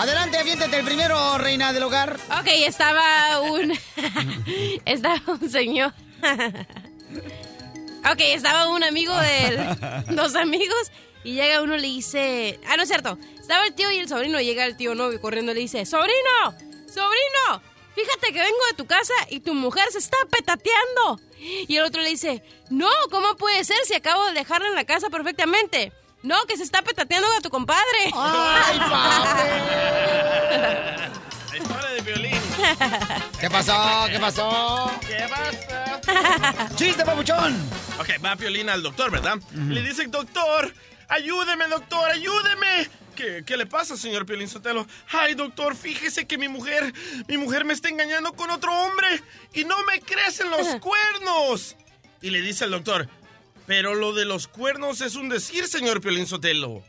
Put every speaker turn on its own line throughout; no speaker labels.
Adelante, aviéntate el primero, reina del hogar.
Ok, estaba un. estaba un señor. ok, estaba un amigo de. Dos amigos. Y llega uno y le dice. Ah, no es cierto. Estaba el tío y el sobrino. Llega el tío novio corriendo y le dice: ¡Sobrino! ¡Sobrino! Fíjate que vengo de tu casa y tu mujer se está petateando. Y el otro le dice: No, ¿cómo puede ser si acabo de dejarla en la casa perfectamente? No, que se está petateando a tu compadre.
¡Ay,
La historia de violín.
¿Qué pasó? ¿Qué pasó?
¿Qué pasa?
¡Chiste, papuchón!
Ok, va Piolín al doctor, ¿verdad? Le dice, doctor, ayúdeme, doctor, ayúdeme. ¿Qué, qué le pasa, señor Piolín Sotelo? Ay, doctor, fíjese que mi mujer, mi mujer me está engañando con otro hombre y no me crecen los cuernos. Y le dice el doctor, pero lo de los cuernos es un decir, señor Piolín Sotelo.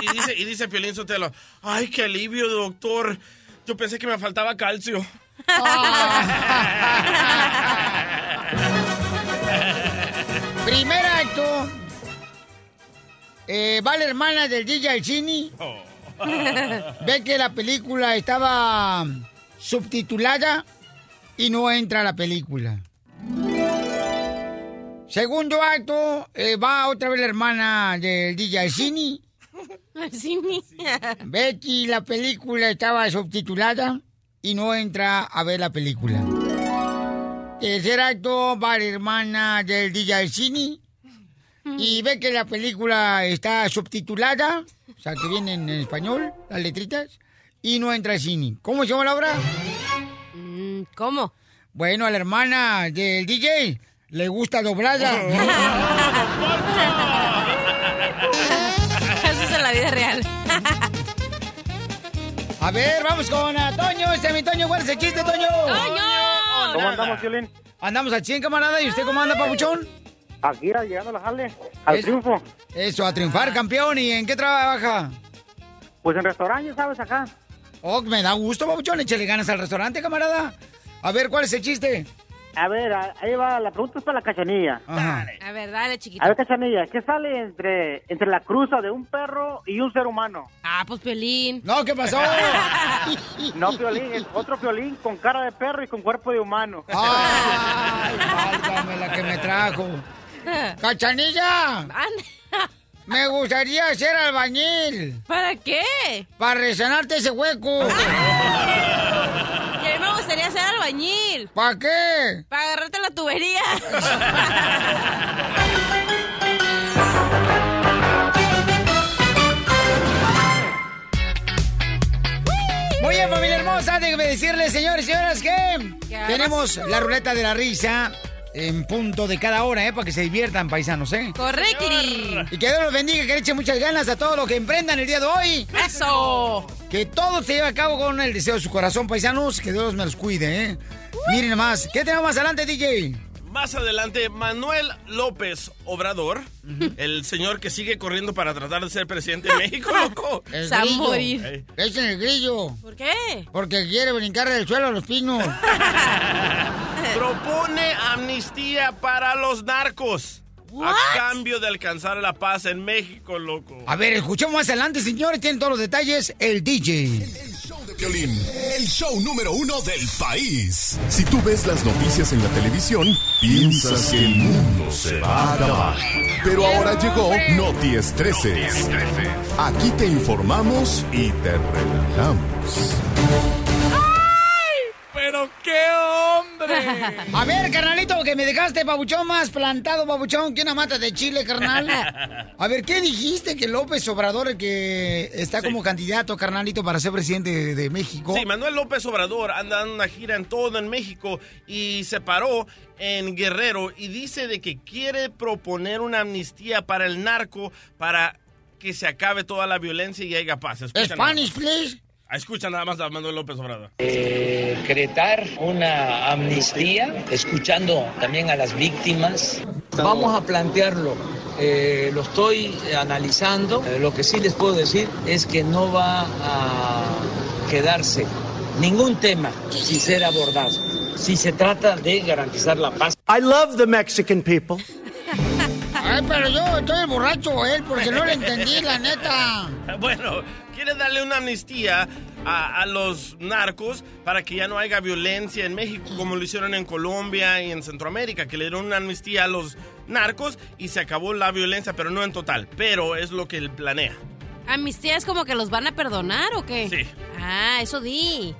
Y, y dice, y dice Piolín Sotelo, ay, qué alivio, doctor. Yo pensé que me faltaba calcio.
Primer acto. Eh, va la hermana del DJ al cine. Ve que la película estaba subtitulada y no entra a la película. Segundo acto, eh, va otra vez la hermana del DJ. Cine. Ve que la película estaba subtitulada y no entra a ver la película. Tercer acto, va la hermana del DJ al cine y ve que la película está subtitulada, o sea, que viene en español, las letritas, y no entra al cine. ¿Cómo se llama la obra?
Mm, ¿Cómo?
Bueno, a la hermana del DJ le gusta doblada.
Eso es en la vida real.
A ver, vamos con a Toño, este es mi Toño, ¿cuál es el chiste, Toño?
¡Toño!
¿Cómo andamos, Violín?
Andamos al 100, camarada, ¿y usted cómo anda, papuchón?
Aquí llegando a la jale, al triunfo.
Eso, a triunfar, campeón, ¿y en qué trabaja?
Pues en restaurante, ¿sabes? Acá.
Oh, me da gusto, papuchón, échale ganas al restaurante, camarada. A ver, ¿cuál es el chiste?
A ver, ahí va, la pregunta es para la cachanilla.
Ajá.
A ver, dale, chiquito.
A ver, cachanilla, ¿qué sale entre, entre la cruza de un perro y un ser humano?
Ah, pues Pelín.
No, ¿qué pasó?
No, Piolín, es otro Piolín con cara de perro y con cuerpo de humano.
Ay, válgame la que me trajo. ¡Cachanilla! Me gustaría ser albañil
¿Para qué?
para resanarte ese hueco.
Y a mí me gustaría ser albañil.
¿Para qué?
Para agarrarte la tubería.
Muy bien, familia hermosa, déjenme decirles, señores y señoras, que
¿Qué
tenemos la ruleta de la risa en punto de cada hora, ¿eh? Para que se diviertan, paisanos, ¿eh?
Correcto.
Y que Dios los bendiga, que le echen muchas ganas a todos los que emprendan el día de hoy.
Eso.
Que todo se lleve a cabo con el deseo de su corazón, paisanos. Que Dios me los cuide, ¿eh? Miren nomás. ¿Qué tenemos más adelante, DJ?
Más adelante, Manuel López Obrador, el señor que sigue corriendo para tratar de ser presidente de México, loco.
El grillo.
morir.
Echen el grillo.
¿Por qué?
Porque quiere brincar del suelo a los pinos.
Propone amnistía para los narcos.
What?
A cambio de alcanzar la paz en México, loco.
A ver, escuchemos más adelante, señores. Tienen todos los detalles. El DJ.
de El show número uno del país. Si tú ves las noticias en la televisión, piensas que el mundo se va a acabar. Pero ahora llegó Noti Estreses. Aquí te informamos y te relajamos.
¡Pero qué hombre!
A ver, carnalito, que me dejaste, babuchón, más plantado, babuchón, que una mata de chile, carnal. A ver, ¿qué dijiste que López Obrador, que está como candidato, carnalito, para ser presidente de, de México?
Sí, Manuel López Obrador anda dando una gira en todo en México y se paró en Guerrero y dice de que quiere proponer una amnistía para el narco para que se acabe toda la violencia y haya paz.
Spanish, please.
Ah, Escucha nada más a Manuel López Obrador.
decretar una amnistía, escuchando también a las víctimas. Vamos a plantearlo. Eh, lo estoy analizando. Eh, lo que sí les puedo decir es que no va a quedarse ningún tema sin ser abordado. Si se trata de garantizar la paz.
I love the Mexican people.
Ay, pero yo estoy borracho, él, porque no le entendí, la neta.
Bueno, quiere darle una amnistía a, a los narcos para que ya no haya violencia en México, como lo hicieron en Colombia y en Centroamérica, que le dieron una amnistía a los narcos y se acabó la violencia, pero no en total. Pero es lo que él planea.
¿Amnistía es como que los van a perdonar o qué?
Sí.
Ah, eso di.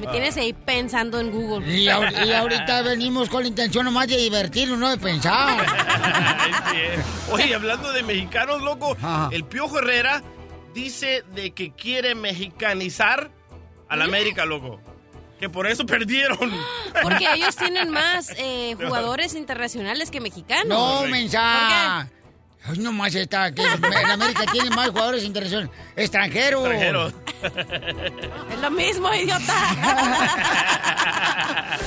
Me tienes ahí pensando en Google.
Y, ahor- y ahorita venimos con la intención nomás de divertirnos, no de pensar.
Oye, hablando de mexicanos, loco,
Ajá.
el Piojo Herrera dice de que quiere mexicanizar a la América, loco. Que por eso perdieron.
Porque ellos tienen más eh, jugadores internacionales que mexicanos.
No,
Correcto.
mensa. Ay, nomás está, que en América tiene más jugadores internacionales. Extranjeros.
Extranjeros.
Es lo mismo, idiota.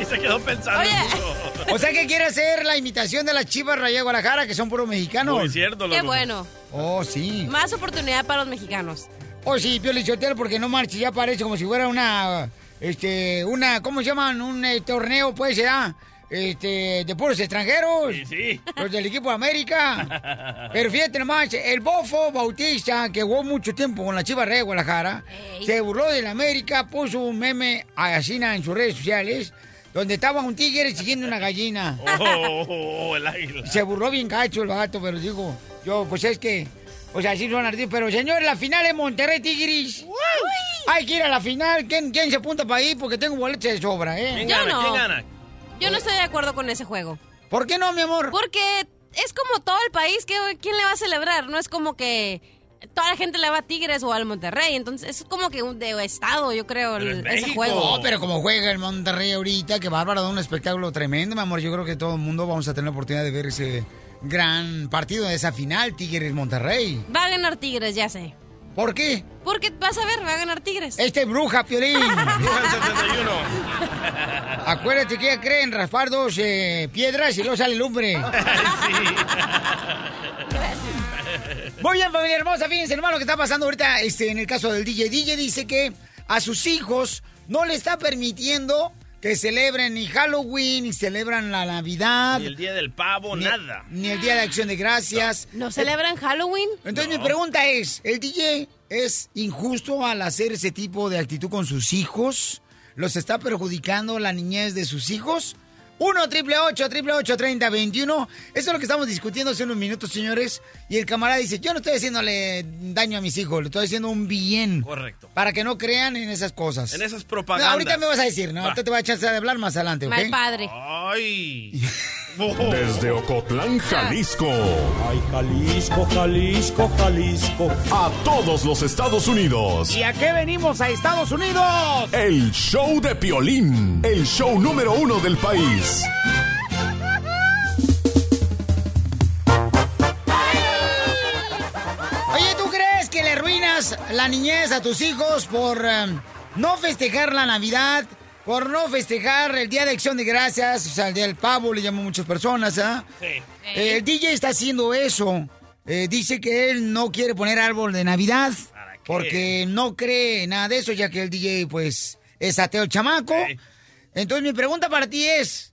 y se quedó pensando.
Oye.
O sea que quiere hacer la imitación de las chivas Rayas Guadalajara, que son puros mexicanos.
Muy cierto, loco.
Qué bueno.
Oh, sí.
Más oportunidad para los mexicanos.
Oh, sí, Pio Lichotero, porque no marche, ya parece como si fuera una, este, una, ¿cómo se llaman? Un eh, torneo, pues, ¿verdad? Este, de puros extranjeros.
Sí, sí.
Los del equipo de América. Pero fíjate nomás, el Bofo Bautista, que jugó mucho tiempo con la Chivas Reyes de Guadalajara,
Ey.
se burló de la América, puso un meme a Yacina en sus redes sociales, donde estaba un tigre siguiendo una gallina.
Oh, oh, oh, el águila.
Se burló bien gacho el gato, pero digo, yo, pues es que, pues así son artistas. Pero señor, la final es Monterrey Tigris. Hay que ir a la final. ¿Quién, quién se apunta para ahí? Porque tengo boletos de sobra,
¿Quién
¿eh?
Yo
gana?
no.
¿Quién gana?
Yo no estoy de acuerdo con ese juego.
¿Por qué no, mi amor?
Porque es como todo el país, que ¿quién le va a celebrar? No es como que toda la gente le va a Tigres o al Monterrey. Entonces es como que un de estado, yo creo, el- ese juego.
No, pero como juega el Monterrey ahorita, que bárbaro, da un espectáculo tremendo, mi amor. Yo creo que todo el mundo vamos a tener la oportunidad de ver ese gran partido de esa final, Tigres-Monterrey.
Va a ganar Tigres, ya sé.
¿Por qué?
Porque vas a ver, va a ganar Tigres.
Este es bruja, Piolín.
Bruja el 71.
Acuérdate que ella cree en raspar dos eh, piedras y luego sale lumbre. Muy bien, familia hermosa, fíjense hermano lo que está pasando ahorita este, en el caso del DJ. DJ dice que a sus hijos no le está permitiendo que celebren ni Halloween, ni celebran la Navidad,
Ni el día del pavo,
ni,
nada.
ni el Día de Acción de Gracias.
¿No celebran Halloween?
Entonces mi pregunta es, ¿el DJ es injusto al hacer ese tipo de actitud con sus hijos? ¿Los está perjudicando la niñez de sus hijos? 1 triple 8 triple 8 30 21. Eso es lo que estamos discutiendo hace unos minutos, señores. Y el camarada dice, yo no estoy haciéndole daño a mis hijos, le estoy haciendo un bien.
Correcto.
Para que no crean en esas cosas.
En esas
No,
propagandas.
ahorita me vas a decir, ¿no?
Va.
Ahorita te voy a echar de hablar más adelante, ¿ok?
Mal padre.
Ay.
Desde Ocotlán, Jalisco.
Ay, Jalisco, Jalisco, Jalisco.
A todos los Estados Unidos.
¿Y a qué venimos a Estados Unidos?
El show de Piolín. El show número uno del país.
Oye, ¿tú crees que le arruinas la niñez a tus hijos por eh, no festejar la Navidad, por no festejar el Día de Acción de Gracias, o sea, el Día del Pavo, le llaman muchas personas, ¿ah?
Sí.
Eh, el DJ está haciendo eso. Eh, dice que él no quiere poner árbol de Navidad porque no cree nada de eso, ya que el DJ, pues, es ateo el chamaco.
Sí.
Entonces, mi pregunta para ti es: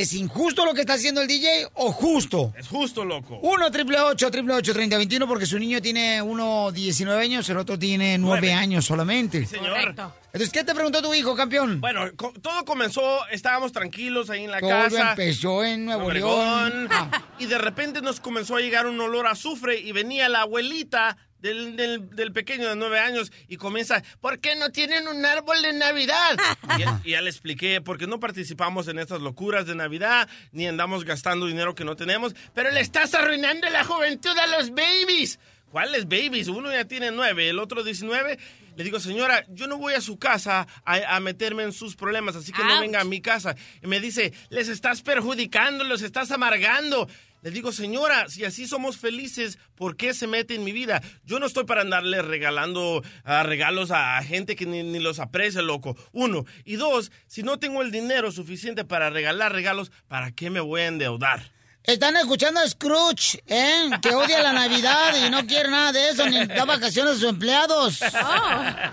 ¿es injusto lo que está haciendo el DJ o justo?
Es justo, loco.
1 triple 8 triple 8 3021 porque su niño tiene uno 19 años, el otro tiene 9
Nueve.
años solamente.
Señor.
Correcto.
Entonces, ¿qué te preguntó tu hijo, campeón?
Bueno, co- todo comenzó, estábamos tranquilos ahí en la
Todo
casa.
empezó en Nuevo
Obregón,
León. Ah.
Y de repente nos comenzó a llegar un olor a azufre y venía la abuelita del, del- del pequeño de nueve años y comienza, ¿por qué no tienen un árbol de Navidad? Y, ya- le expliqué, porque no participamos en estas locuras de Navidad, ni andamos gastando dinero que no tenemos, pero le estás arruinando la juventud a los babies. ¿Cuáles babies? Uno ya tiene nueve, el otro 19. Le digo, señora, yo no voy a su casa a, a meterme en sus problemas, así que no venga a mi casa. Y me dice, les estás perjudicando, los estás amargando. Le digo, señora, si así somos felices, ¿por qué se mete en mi vida? Yo no estoy para andarle regalando ah, regalos a gente que ni, ni los aprecia, loco. Uno. Y dos, si no tengo el dinero suficiente para regalar regalos, ¿para qué me voy a endeudar?
Están escuchando a Scrooge, ¿eh? Que odia la Navidad y no quiere nada de eso, ni da vacaciones a sus empleados.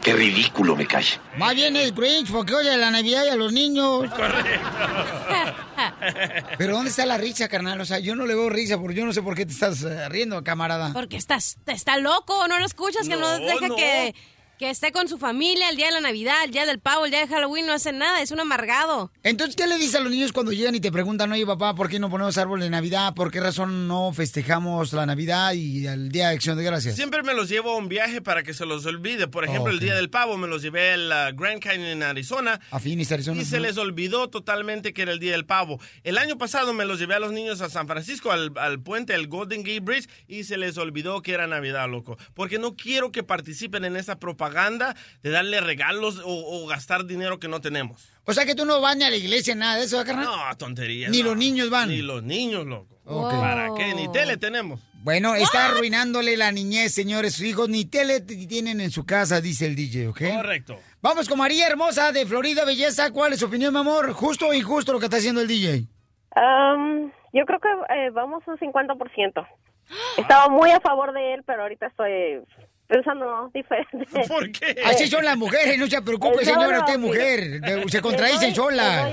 Qué ridículo me cae.
Más bien es Grinch porque odia la Navidad y a los niños. Pero ¿dónde está la risa, carnal? O sea, yo no le veo risa porque yo no sé por qué te estás eh, riendo, camarada.
Porque estás, está loco, no lo escuchas, que no
No,
deja
no.
que, que esté con su familia el día de la Navidad, el día del pavo, el día de Halloween, no hace nada, es un amargado.
Entonces, ¿qué le dices a los niños cuando llegan y te preguntan, oye, papá, ¿por qué no ponemos árbol de Navidad? ¿Por qué razón no festejamos la Navidad y el Día de Acción de Gracias?
Siempre me los llevo a un viaje para que se los olvide. Por ejemplo, el. Día del Pavo me los llevé al Grand Canyon en Arizona.
A Phoenix, Arizona.
Y se les olvidó totalmente que era el Día del Pavo. El año pasado me los llevé a los niños a San Francisco, al, al puente, al Golden Gate Bridge, y se les olvidó que era Navidad, loco. Porque no quiero que participen en esa propaganda de darle regalos o, o gastar dinero que no tenemos.
O sea que tú no vas ni a la iglesia, nada de eso, ¿eh, carnal?
No, tonterías.
Ni
no.
los niños van.
Ni los niños, loco. ¿Para qué? Ni tele tenemos.
Bueno, está arruinándole la niñez, señores. Sus hijos ni tele tienen en su casa, dice el DJ, ¿ok?
Correcto.
Vamos con María Hermosa de Florida, Belleza. ¿Cuál es su opinión, mi amor? ¿Justo o injusto lo que está haciendo el DJ?
Um, yo creo que eh, vamos un 50%. Estaba muy a favor de él, pero ahorita estoy pensando diferente.
¿Por qué?
Así son las mujeres, no se preocupe,
Eh, no,
señora,
no,
usted es mujer. de- Se contradicen solas.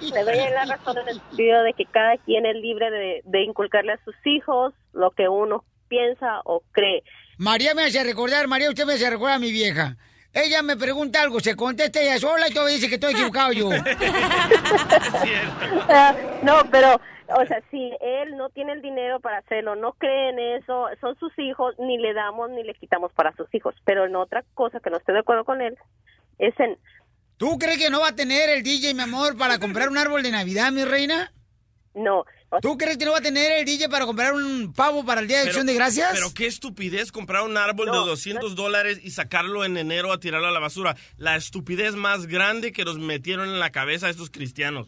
Le doy, la razón en el sentido de que cada quien es libre de, de inculcarle a sus hijos lo que uno piensa o cree.
María me hace recordar, María, usted me hace recordar a mi vieja. Ella me pregunta algo, se contesta ella sola y todavía dice que estoy equivocado yo.
Ah, no, pero, o sea, si él no tiene el dinero para hacerlo, no cree en eso, son sus hijos, ni le damos ni le quitamos para sus hijos. Pero en otra cosa que no estoy de acuerdo con él, es en...
¿Tú crees que no va a tener el DJ, mi amor, para comprar un árbol de Navidad, mi reina?
No.
¿Tú crees que no va a tener el DJ para comprar un pavo para el Día de Acción de Gracias?
Pero qué estupidez comprar un árbol de 200 dólares y sacarlo en enero a tirarlo a la basura. La estupidez más grande que nos metieron en la cabeza a estos cristianos.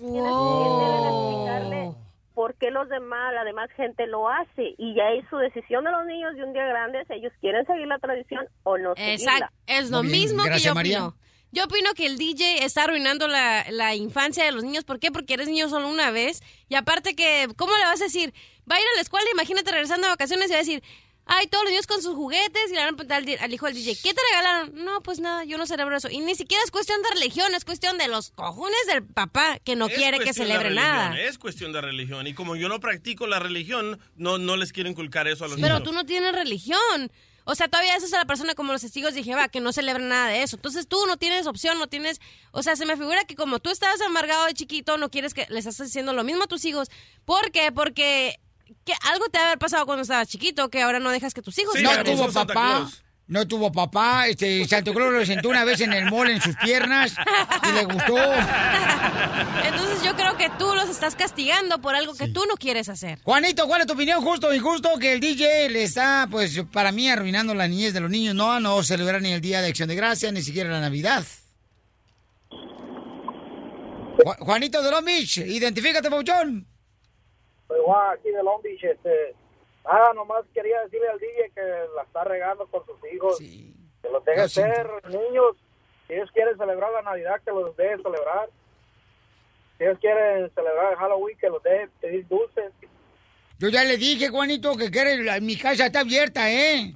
Explicarle por qué los demás, la demás gente lo hace. Y ya es su decisión de los niños de un día grandes, ellos quieren seguir la tradición o no seguirla.
Exacto, es lo mismo que
gracias,
yo
María.
opino. Yo opino que el DJ está arruinando la, la infancia de los niños. ¿Por qué? Porque eres niño solo una vez. Y aparte que, ¿cómo le vas a decir? Va a ir a la escuela, imagínate regresando de vacaciones y va a decir, ay, todos los niños con sus juguetes y le van a preguntar al, hijo del DJ, ¿qué te regalaron? No, pues nada, yo no celebro eso. Y ni siquiera es cuestión de religión, es cuestión de los cojones del papá que no
Es
quiere que celebre
religión,
nada.
Es cuestión de religión. Y como yo no practico la religión, no, no les quiero inculcar eso a los
Pero
niños.
tú no tienes religión. O sea, todavía eso es a la persona como los testigos de Jehová, que no celebran nada de eso. Entonces tú no tienes opción, no tienes... O sea, se me figura que como tú estabas amargado de chiquito, no quieres que les estás haciendo lo mismo a tus hijos. ¿Por qué? Porque que algo te haber pasado cuando estabas chiquito, que ahora no dejas que tus hijos...
no
celebren
tuvo papá. No tuvo papá. Este, Santo Claus lo sentó una vez en el mall en sus piernas y le gustó.
Entonces yo creo que tú los estás castigando por algo que tú no quieres hacer.
Juanito, ¿cuál es tu opinión? ¿Justo o injusto que el DJ le está, pues, para mí, arruinando la niñez de los niños? No, no celebrar ni el Día de Acción de Gracias, ni siquiera la Navidad. Ju- Juanito de Long Beach, identifícate, Pauchón.
Soy Juan, aquí de Long Beach, este, nada, nomás quería decirle al DJ que la está regando con sus hijos, que los deje ser niños, si ellos quieren celebrar la Navidad, que los dejen celebrar, si ellos quieren celebrar Halloween, que los dejen pedir dulces.
Yo ya le dije, Juanito, que quiere, la- mi casa está abierta, ¿eh?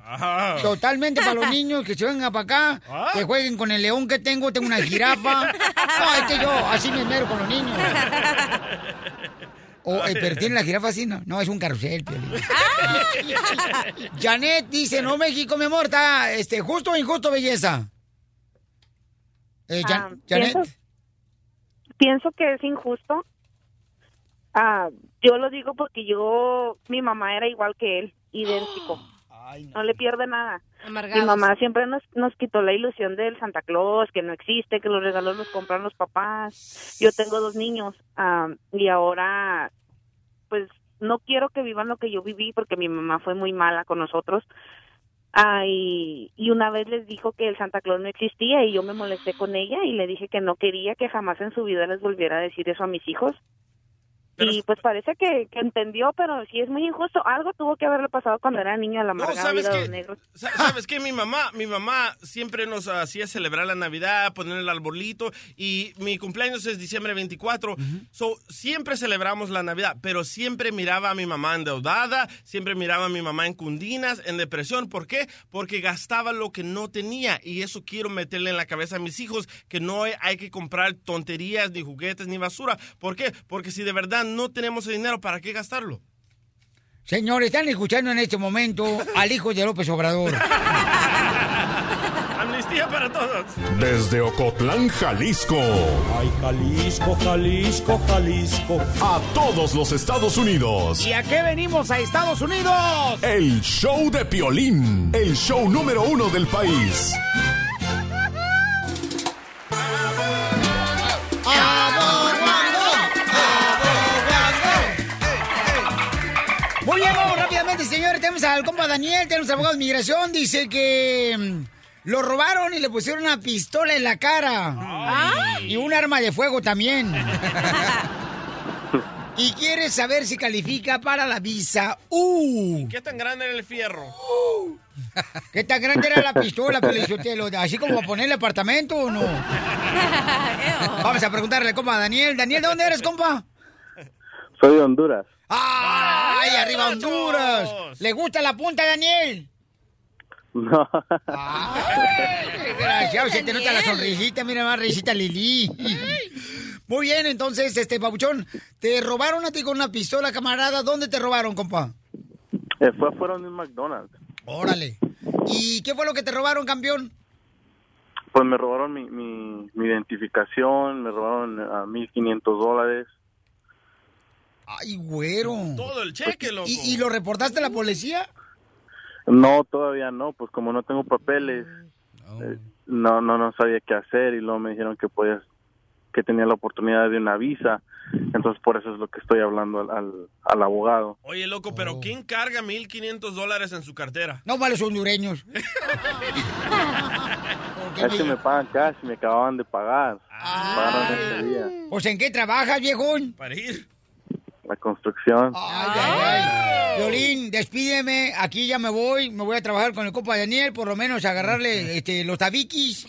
Totalmente para los niños que se vengan para acá,
Ah.
que jueguen con el león que tengo, tengo una jirafa. No, es que yo así me esmero con los niños. O, eh, pero tiene la jirafa así, no, no, es un carrusel, Piolín. Janet dice, no, México, mi amor, está este, justo o injusto, belleza. Eh, Jan-
Ah,
Janet.
pienso, pienso que es injusto. Ah, yo lo digo porque yo, mi mamá era igual que él, idéntico. no. le pierde nada. Mi mamá siempre nos, nos quitó la ilusión del Santa Claus, que no existe, que los regalos los compran los papás. Yo tengo dos niños y ahora, pues, no quiero que vivan lo que yo viví porque mi mamá fue muy mala con nosotros. Ah, y, y una vez les dijo que el Santa Claus no existía y yo me molesté con ella y le dije que no quería que jamás en su vida les volviera a decir eso a mis hijos. Y pues parece que, que entendió, pero sí es muy injusto. Algo tuvo que haberle pasado cuando era niño a la
No, ¿sabes
vida de
qué?
los negros.
Sa- ¿Sabes qué? Mi mamá, mi mamá siempre nos hacía celebrar la Navidad, poner el arbolito y mi cumpleaños es diciembre 24. So, siempre celebramos la Navidad, pero siempre miraba a mi mamá endeudada, siempre miraba a mi mamá en cundinas, en depresión. ¿Por qué? Porque gastaba lo que no tenía y eso quiero meterle en la cabeza a mis hijos, que no hay, hay que comprar tonterías, ni juguetes, ni basura. ¿Por qué? Porque si de verdad no tenemos el dinero, ¿para qué gastarlo?
Señores, están escuchando en este momento al hijo de López Obrador.
Amnistía para todos.
Desde Ocotlán, Jalisco.
Ay, Jalisco, Jalisco, Jalisco.
A todos los Estados Unidos.
¿Y a qué venimos a Estados Unidos?
El show de Piolín. El show número uno del país.
Señores. Tenemos al compa Daniel, tenemos al abogado de migración. Dice que mm, lo robaron y le pusieron una pistola en la cara. Y un arma de fuego también. y quiere saber si califica para la visa U.
¿Qué tan grande era el fierro?
¿Qué tan grande era la pistola, Pelizotelo? ¿Así como para ponerle apartamento o no? Vamos a preguntarle al compa Daniel. Daniel, ¿de dónde eres, compa?
Soy de Honduras.
¡Ay, arriba Honduras! ¿Le gusta la punta, Daniel?
No.
Desgraciado, se te nota la sonrisita, mira más risita Lili. Muy bien, entonces, este, Pabuchón, te robaron a ti con una pistola, camarada. ¿Dónde te robaron, compa?
Eh, fue afuera de un McDonald's.
Órale. ¿Y qué fue lo que te robaron, campeón?
Pues me robaron mi, mi, mi identificación, me robaron a 1.500 dólares.
Ay, güero.
Todo el cheque, loco.
¿Y, y lo reportaste a la policía?
No, todavía no, pues como no tengo papeles, eh, no, no, no sabía qué hacer y luego me dijeron que podías, que tenía la oportunidad de una visa, entonces por eso es lo que estoy hablando al, al, al abogado.
Oye, loco, pero ¿quién carga 1.500 dólares en su cartera?
No vale, los hondureños.
Es que me pagan cash, me acababan de pagar. Ese día.
Pues, ¿en qué trabajas, viejón?
Para ir.
La construcción.
Ay, ay, ay. Violín, despídeme. Aquí ya me voy. Me voy a trabajar con el compa Daniel, por lo menos agarrarle este, los tabiquis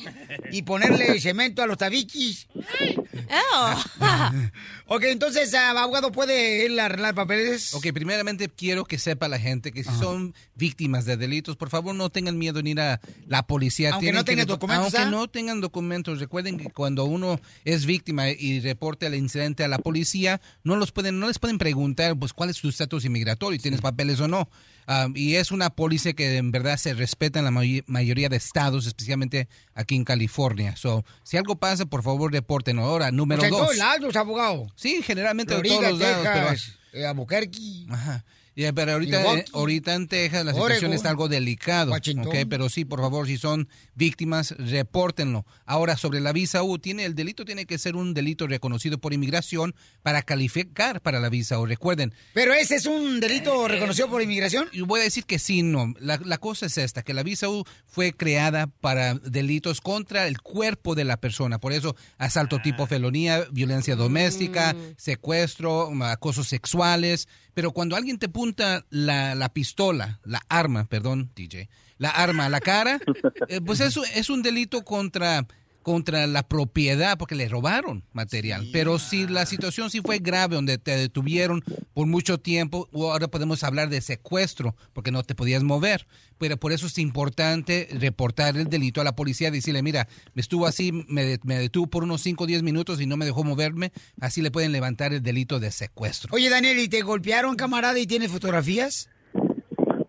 y ponerle cemento a los tabiquis. ok, entonces, ah, abogado, ¿puede él arreglar papeles?
Ok, primeramente quiero que sepa la gente que si son víctimas de delitos, por favor no tengan miedo en ir a la policía.
Aunque
Tienen
no tengan documentos,
Aunque
¿ah?
no tengan documentos, recuerden que cuando uno es víctima y reporte el incidente a la policía, no los pueden, no les pueden preguntar, pues, cuál es tu estatus inmigratorio, tienes papeles o no. Ah, y es una póliza que en verdad se respeta en la may- mayoría de estados, especialmente aquí en California. So, si algo pasa, por favor, reporten. Ahora, número
O sea, en
dos.
todos lados, abogado.
Sí, generalmente en lados. pero-
eh, Albuquerque.
Ajá. Ya, pero ahorita, eh, ahorita en Texas la situación
Oregon.
está algo delicado.
Washington.
¿ok? Pero sí, por favor, si son víctimas, repórtenlo. Ahora, sobre la visa U, tiene, el delito tiene que ser un delito reconocido por inmigración para calificar para la visa U. Recuerden.
¿Pero ese es un delito reconocido por inmigración?
Y voy a decir que sí, no. La, la cosa es esta, que la visa U fue creada para delitos contra el cuerpo de la persona. Por eso, asalto tipo felonía, violencia doméstica, secuestro, acosos sexuales. Pero cuando alguien te punta la, la pistola, la arma, perdón, DJ, la arma a la cara, eh, pues eso es un delito contra contra la propiedad porque le robaron material. Pero si la situación sí fue grave, donde te detuvieron por mucho tiempo, ahora podemos hablar de secuestro porque no te podías mover. Pero por eso es importante reportar el delito a la policía, decirle, mira, me estuvo así, me, me detuvo por unos 5 o 10 minutos y no me dejó moverme, así le pueden levantar el delito de secuestro.
Oye, Daniel, ¿y te golpearon, camarada, y tienes fotografías?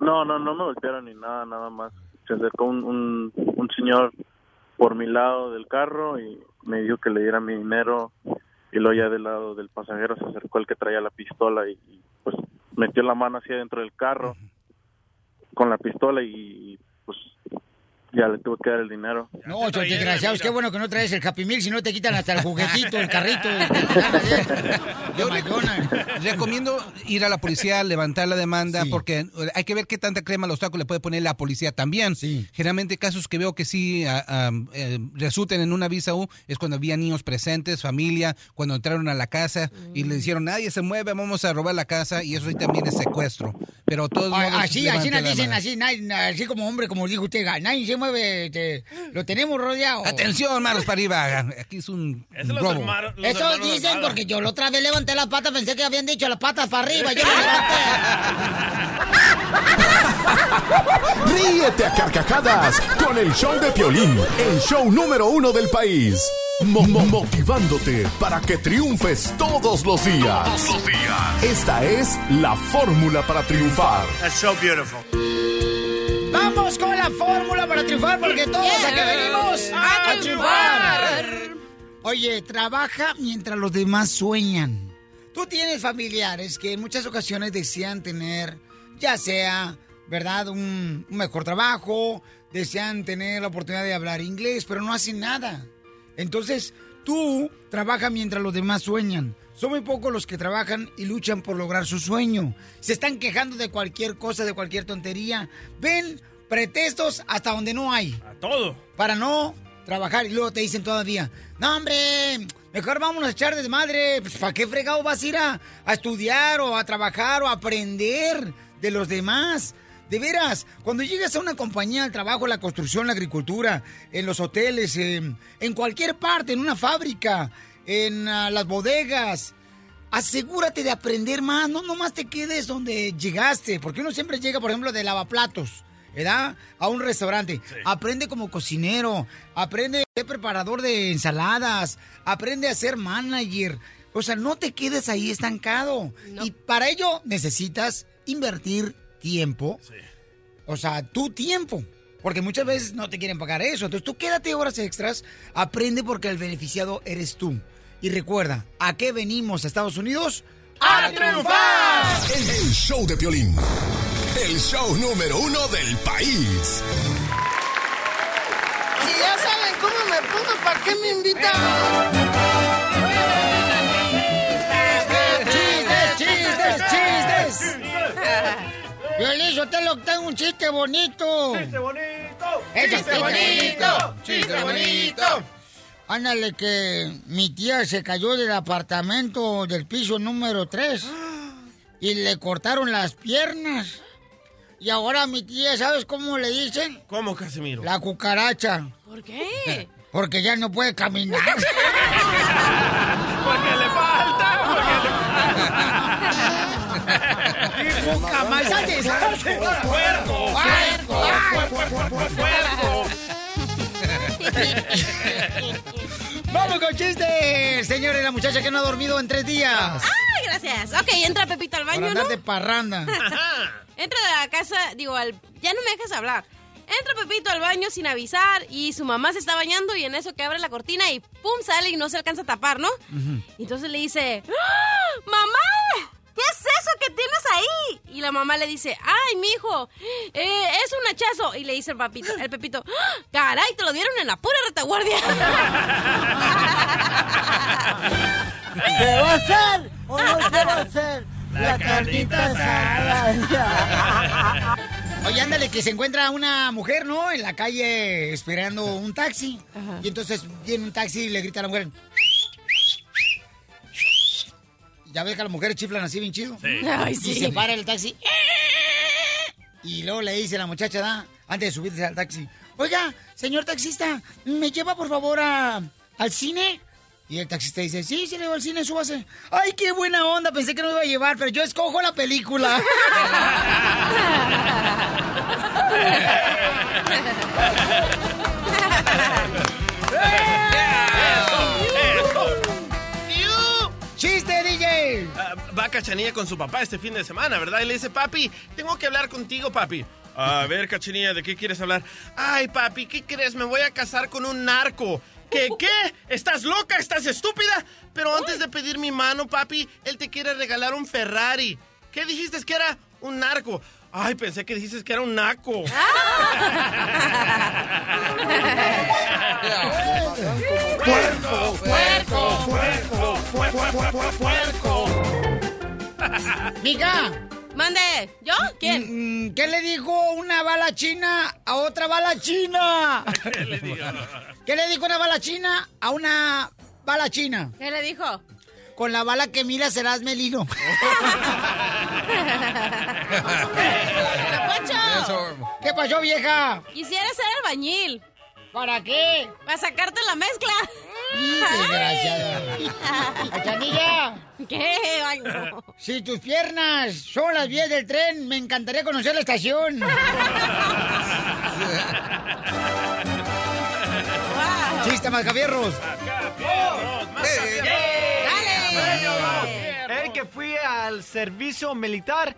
No, no, no me golpearon ni nada, nada más. Se acercó un, un, un señor por mi lado del carro y me dijo que le diera mi dinero. Y luego ya del lado del pasajero se acercó el que traía la pistola y, y, pues metió la mano hacia dentro del carro con la pistola y pues ya le tuve que dar el dinero.
No, son desgraciados, qué bueno que no traes el Happy Meal, si no te quitan hasta el juguetito, el carrito. el.
Yo recomiendo ir a la policía, levantar la demanda, porque hay que ver qué tanta crema los tacos le puede poner la policía también. Generalmente casos que veo que sí ah, eh, resulten en una visa U es cuando había niños presentes, familia, cuando entraron a la casa y le dijeron, nadie se mueve, vamos a robar la casa, y eso sí también es secuestro. Pero todos
Ah, Así, así nos
la
dicen, así, nadie- así como hombre, como dijo usted, nadie se mueve, te- lo tenemos rodeado.
Atención, manos para arriba. Aquí es un robo.
hermanos- Eso dicen porque yo la otra vez levanté las patas, pensé que habían dicho las patas para arriba, yo levanté.
Ríete a carcajadas con el show de Piolín, el show número uno del país. Mo- mo- motivándote para que triunfes todos los días.
Todos los días.
Esta es la fórmula para triunfar.
That's so beautiful.
Vamos con la fórmula para triunfar, porque todos
Yeah.
aquí venimos
A
a triunfar. Oye, trabaja mientras los demás sueñan. Tú tienes familiares que en muchas ocasiones desean tener, ya sea, ¿verdad?, un, un mejor trabajo, desean tener la oportunidad de hablar inglés, pero no hacen nada. Entonces, tú trabaja mientras los demás sueñan. Son muy pocos los que trabajan y luchan por lograr su sueño. Se están quejando de cualquier cosa, de cualquier tontería. Ven pretextos hasta donde no hay.
A todo.
Para no trabajar. Y luego te dicen todavía, no hombre, mejor vámonos a echar desmadre. Pues, ¿Para qué fregado vas a ir a, a estudiar o a trabajar o a aprender de los demás? De veras, cuando llegas a una compañía, al trabajo, la construcción, la agricultura, en los hoteles, en, en cualquier parte, en una fábrica, en ah, las bodegas, asegúrate de aprender más, no nomás te quedes donde llegaste, porque uno siempre llega, por ejemplo, de lavaplatos, ¿verdad? A un restaurante. Aprende como cocinero, aprende a ser preparador de ensaladas, aprende a ser manager. O sea, no te quedes ahí estancado. Y para ello necesitas invertir tiempo. O sea, tu tiempo. Porque muchas veces no te quieren pagar eso. Entonces tú quédate horas extras, aprende porque el beneficiado eres tú. Y recuerda, ¿a qué venimos a Estados Unidos? ¡A triunfar!
El, el show de Piolín, el show número uno del país.
Si ya saben cómo me pongo, ¿para qué me invitan?
¡Chistes, chistes, chistes! Violín, yo te lo tengo un chiste bonito. ¡Chiste bonito!
¡Chiste bonito! ¡Chiste bonito!
Ándale, que mi tía se cayó del apartamento del piso número 3 y le cortaron las piernas. Y ahora mi tía, ¿sabes cómo le dicen?
¿Cómo, Casimiro?
La cucaracha.
¿Por qué?
Porque ya no puede caminar.
Porque le falta,
¡Y poca más! ¡Salte, salte!
¡Puerco!
¡Puerco! ¡Vamos con chistes! Señores, la muchacha que no ha dormido en tres días.
¡Ay, gracias! Ok, entra Pepito al baño, ¿no?
de parranda.
Entra a la casa, digo, al... ya no me dejas hablar. Entra Pepito al baño sin avisar y su mamá se está bañando y en eso que abre la cortina y pum, sale y no se alcanza a tapar, ¿no? Y entonces le dice, ¡Ah! ¡Mamá! ¿Qué es eso que tienes ahí? Y la mamá le dice, ¡ay, mijo! Eh, es un hachazo. Y le dice el papito, el Pepito, ¡Ah! ¡caray, te lo dieron en la pura retaguardia!
¿Se va a hacer o no se va a hacer? La carnita asada.
Oye, ándale, que se encuentra una mujer, ¿no? En la calle esperando un taxi. Y entonces viene un taxi y le grita a la mujer. Ya ves que a las mujeres chiflan así bien chido.
Sí. Ay, sí.
Y se para el taxi. Y luego le dice la muchacha, ¿da? antes de subirse al taxi. Oiga, señor taxista, ¿me lleva por favor a, al cine? Y el taxista dice, sí, sí, le voy al cine, súbase. Ay, qué buena onda, pensé que no me iba a llevar, pero yo escojo la película.
va Cachanilla con su papá este fin de semana, ¿verdad? Y le dice, papi, tengo que hablar contigo, papi. A ver, Cachanilla, ¿de qué quieres hablar? Ay, papi, ¿qué crees? Me voy a casar con un narco. ¿Qué, qué? ¿Estás loca? ¿Estás estúpida? Pero antes de pedir mi mano, papi, él te quiere regalar un Ferrari. ¿Qué dijiste que era un narco? Ay, pensé que dijiste que era un naco.
¡Puerco! ¡Puerco! ¡Puerco! ¡Puerco! ¡Puerco! Mica.
Mande. ¿Yo?
¿Quién? ¿Qué le dijo una bala china a otra bala china?
¿Qué le digo?
¿Qué le dijo una bala china a una bala china?
¿Qué le dijo?
Con la bala que mira serás melino. ¿Qué pasó, vieja?
Quisiera ser albañil.
¿Para qué?
Para sacarte la mezcla.
¡Cachanilla!
¿Qué? Ay, no.
Si tus piernas son las vías del tren, me encantaría conocer la estación. Chiste, Mascafierros.
Es que fui al servicio militar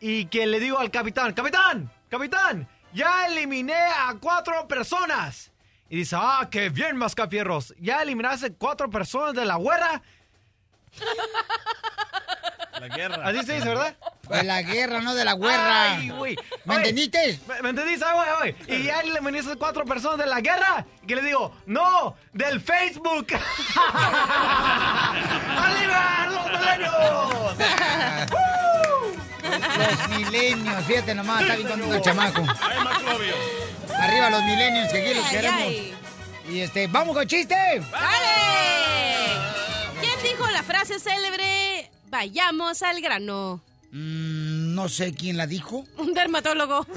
y que le digo al capitán, capitán, capitán, ya eliminé a cuatro personas. Y dice, ah, qué bien, Mascafierros, ya eliminaste cuatro personas de la guerra.
La guerra.
Así se dice, ¿verdad?
De la guerra, no de la guerra.
Ay, güey.
¿Me
Oye,
entendiste?
¿Me, me entendiste, güey, güey? Y ya eliminaste cuatro personas de la guerra. Y que le digo, no, del Facebook. ¡Arriba, los milenios!
Los milenios, fíjate nomás, está bien contento el chamaco. Arriba los milenios, que aquí los
Ay,
queremos.
ay.
Y este, ¡vamos con chiste!
¡Dale! ¿Quién dijo la frase célebre? Vayamos al grano.
Mm, no sé quién la dijo.
Un dermatólogo.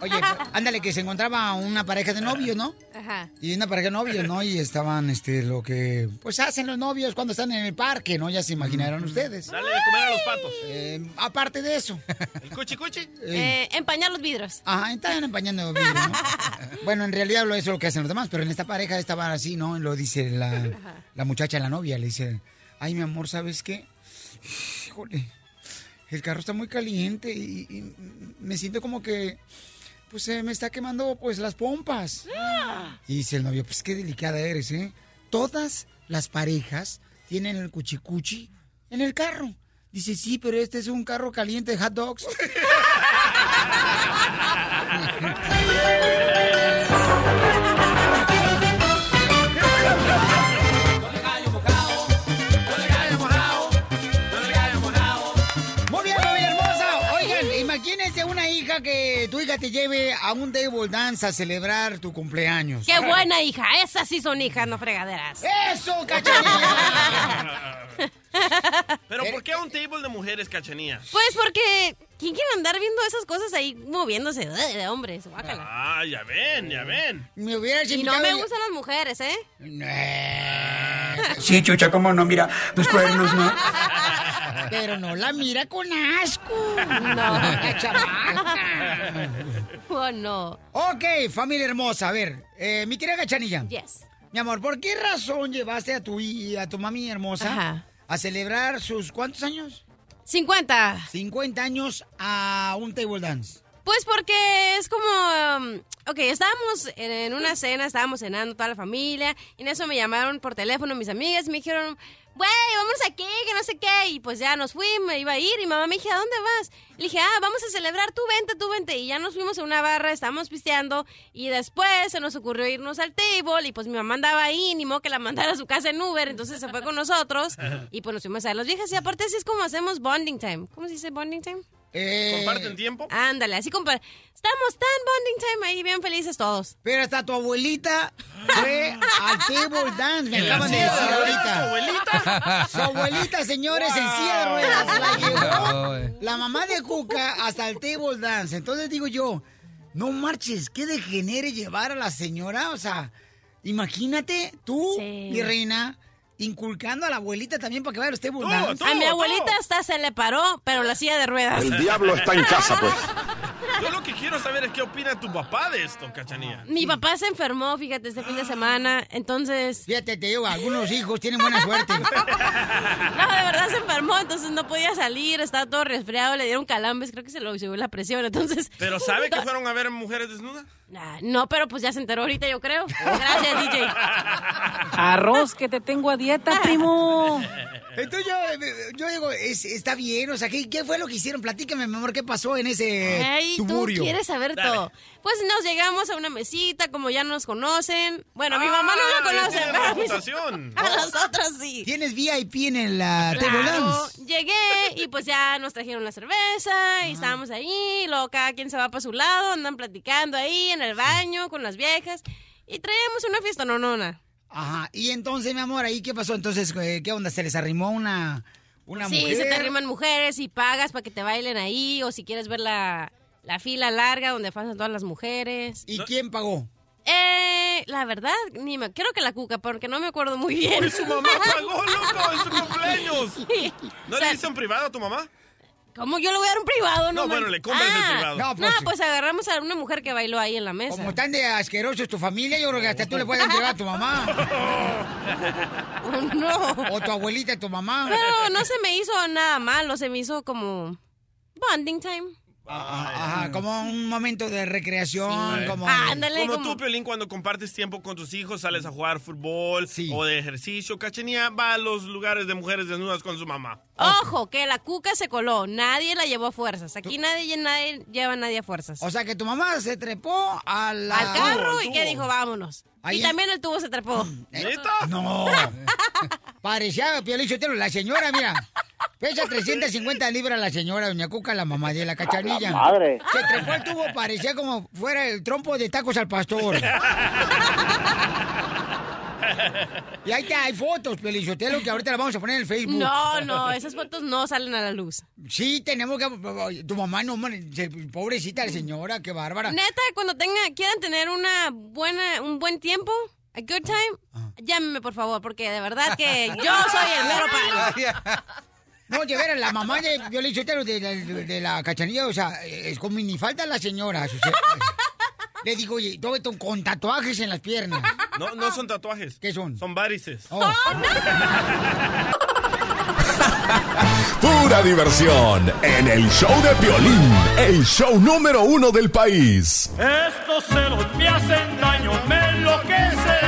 Oye, ándale, que se encontraba una pareja de novios, ¿no?
Ajá.
Y una pareja de novios, ¿no? Y estaban, este, lo que, pues hacen los novios cuando están en el parque, ¿no? Ya se imaginaron ustedes.
Dale de comer a los patos.
Eh, aparte de eso.
¿El cuchi cuchi?
Eh, empañar los vidrios.
Ajá, estaban empañando vidrio, ¿no? Bueno, en realidad lo- eso es lo que hacen los demás, pero en esta pareja estaban así, ¿no? Lo dice la, la muchacha, la novia, le dice, ay, mi amor, ¿sabes qué? Híjole, el carro está muy caliente y, y me siento como que, pues, se me está quemando, pues, las pompas. Y dice el novio, pues, qué delicada eres, ¿eh? Todas las parejas tienen el cuchicuchi en el carro. Dice, sí, pero este es un carro caliente de hot dogs. te lleve a un table dance a celebrar tu cumpleaños.
¡Qué buena hija! Esas sí son hijas, no fregaderas.
¡Eso, cachanilla!
¿Pero por qué un table de mujeres, cachanía?
Pues porque... ¿Quién quiere andar viendo esas cosas ahí moviéndose de hombres? Guácala.
Ah, ya ven, ya ven.
Me hubieras
Y no
invitado-
me gustan las mujeres, ¿eh?
Sí, chucha, cómo no, mira, los cuernos, ¿no?
Pero no la mira con asco.
No.
La chamaca.
Oh, no.
Ok, familia hermosa, a ver, eh, mi querida Cachanilla.
Yes.
Mi amor, ¿por qué razón llevaste a tu hi- a tu mami hermosa
Ajá.
A celebrar sus cuántos años?
50.
50 años a un table dance.
Pues porque es como... um, ok, estábamos en, en una cena, estábamos cenando toda la familia, y en eso me llamaron por teléfono mis amigas y me dijeron, güey, vamos aquí, que no sé qué, y pues ya nos fuimos, me iba a ir, y mamá me dije, ¿a dónde vas? Le dije, ah, vamos a celebrar, tú vente, tú vente, y ya nos fuimos a una barra, estábamos pisteando, y después se nos ocurrió irnos al table, y pues mi mamá andaba ahí, ni modo que la mandara a su casa en Uber, entonces se fue con nosotros, y pues nos fuimos a las viejas, y aparte así es como hacemos bonding time. ¿Cómo se dice bonding time?
Eh,
¿Comparten tiempo?
Ándale, así como... Estamos tan bonding time ahí, bien felices todos.
Pero hasta tu abuelita fue al table dance, me
¿En la
acaban de decir ahorita.
tu abuelita?
Su abuelita, señores, en silla de ruedas, la llevó la mamá de Cuca hasta el table dance. Entonces digo yo, no marches, qué degenere llevar a la señora, o sea, imagínate tú,
Sí.
mi reina, inculcando a la abuelita también para que vaya table dance.
A mi abuelita hasta se le paró, pero la silla de ruedas.
El diablo está en casa, pues.
Yo lo que quiero saber es qué opina tu papá de esto, cachanía.
Mi papá se enfermó, fíjate, este fin de semana, entonces...
Fíjate, te digo, algunos hijos tienen buena suerte.
No, de verdad se enfermó, entonces no podía salir, estaba todo resfriado, le dieron calambres, creo que se lo subió la presión, entonces...
¿Pero sabe que fueron a ver mujeres desnudas?
Nah, no, pero pues ya se enteró ahorita, yo creo. Gracias, DJ.
Arroz que te tengo a dieta, primo.
Entonces yo, yo digo, es- está bien, o sea, ¿qué, qué fue lo que hicieron? Platícame, mi amor, ¿qué pasó en ese
Ay, tú
tuburio?
quieres saber todo. Pues nos llegamos a una mesita, como ya nos conocen. Bueno, mi mamá no
Ah,
me conoce, pero a mis- a nosotros sí.
¿Tienes VIP en el uh, table
Claro, llegué y pues ya nos trajeron la cerveza y estábamos ahí, luego cada quien se va para su lado, andan platicando ahí en el baño con las viejas y traemos una fiesta nonona.
Ajá, y entonces, mi amor, ¿ahí qué pasó? Entonces, eh, ¿qué onda? ¿Se les arrimó una, una
sí,
mujer?
se te arriman mujeres y pagas para que te bailen ahí o si quieres ver la, la fila larga donde pasan todas las mujeres.
¿Y quién pagó?
Eh, la verdad, ni me, creo que la cuca, porque no me acuerdo muy bien.
Uy, su mamá pagó, loco, en su cumpleaños.
Sí.
¿No
O sea,
le dicen privado a tu mamá?
¿Cómo yo le voy a dar un privado? No,
No, bueno, le compras el
Ah,
privado.
No,
No,
pues-
pues, agarramos a una mujer que bailó ahí en la mesa.
Como están de asquerosos tu familia, yo creo que hasta tú le puedes entregar a tu mamá.
no.
O tu abuelita, tu mamá.
Pero no se me hizo nada malo, se me hizo como bonding time.
Ajá, como un momento de recreación, como...
Ándale,
como,
como-
tú, Piolín, cuando compartes tiempo con tus hijos, sales a jugar fútbol o de ejercicio. Cachenía va a los lugares de mujeres desnudas con su mamá.
Ojo, que la cuca se coló, nadie la llevó a fuerzas. Aquí nadie, nadie lleva a nadie a fuerzas.
O sea, que tu mamá se trepó a la...
Al carro y que dijo, vámonos.
Ahí
y
en-
también el tubo se trepó.
No. Parecía Piolín Sotelo, la señora, mira. Pesa 350 libras la señora, doña Cuca, la mamá de la cachanilla.
La madre.
Se trepó el tubo, parecía como fuera el trompo de tacos al pastor. Y ahí te hay fotos, Piolín Sotelo, que ahorita las vamos a poner en el Facebook.
No, no, esas fotos no salen a la luz.
Sí, tenemos que... Tu mamá, no, pobrecita la señora, qué bárbara.
Neta, cuando tenga, quieran tener una buena, un buen tiempo, a good time,
Ah.
llámeme por favor, porque de verdad que yo soy el mero palo.
No, de veras, la mamá de Violín de, de- de la cachanilla, o sea, es como ni falta la señora. o sea, le digo, oye, todo esto con tatuajes en las piernas.
No, no son tatuajes.
¿Qué son?
Son varices.
Oh.
Pura diversión en el show de Piolín, el show número uno del país.
Estos celos me hacen daño, me enloquece.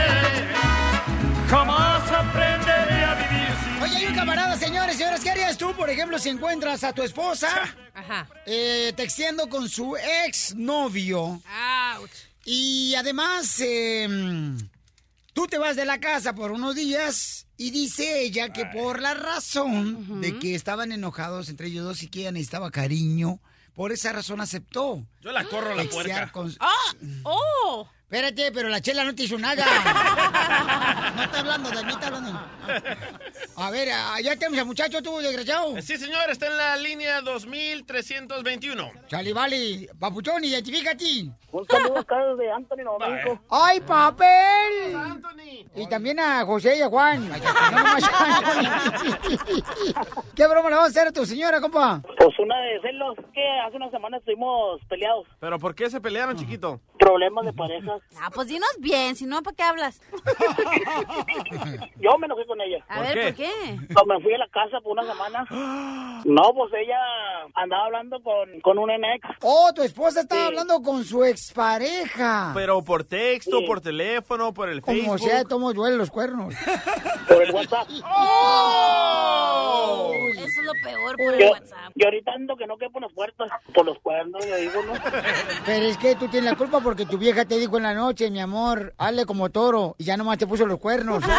Jamás aprenderé a vivir sin
Oye, hay un camarada, señores, señores, ¿qué harías tú, por ejemplo, si encuentras a tu esposa
Ajá.
eh, texteando con su ex novio? Y además, eh, tú te vas de la casa por unos días y dice ella que por la razón de que estaban enojados entre ellos dos y que ella necesitaba cariño, por esa razón aceptó.
Yo la corro a la puerca.
con-
¡Ah! ¡Oh!
Espérate, pero la chela no te hizo nada. No está hablando de mí, está hablando. A ver, ah, ya tenemos al muchacho, tú, desgraciado.
Sí, señor, está en la línea 2321.
Chali, vale. Papuchón, identifícate.
Un saludo acá de Anthony Nuevo.
¡Ay, papel! Y también a José y a Juan. No Anthony. ¿Qué broma le vamos a hacer a tu señora, compa?
Pues una de celos que hace unas semanas estuvimos peleados.
¿Pero por qué se pelearon, chiquito?
Problemas de pareja.
Ah, pues dinos bien, si no, ¿para qué hablas?
Yo me enojé con ella.
A ver, ¿por qué?
No, me fui a la casa por una semana. No, pues ella andaba hablando con, con un ex.
Oh, tu esposa estaba hablando con su expareja.
Pero por texto, por teléfono, por el
Como
Facebook.
sea, tomo duele los cuernos.
Por el WhatsApp.
Eso es lo peor por el
Yo,
WhatsApp.
yo ahorita ando que no quepo en las puertas. Por los cuernos, le digo, ¿no?
Pero es que tú tienes la culpa porque tu vieja te dijo en la noche, mi amor, hazle como toro. Y ya nomás te puso los cuernos.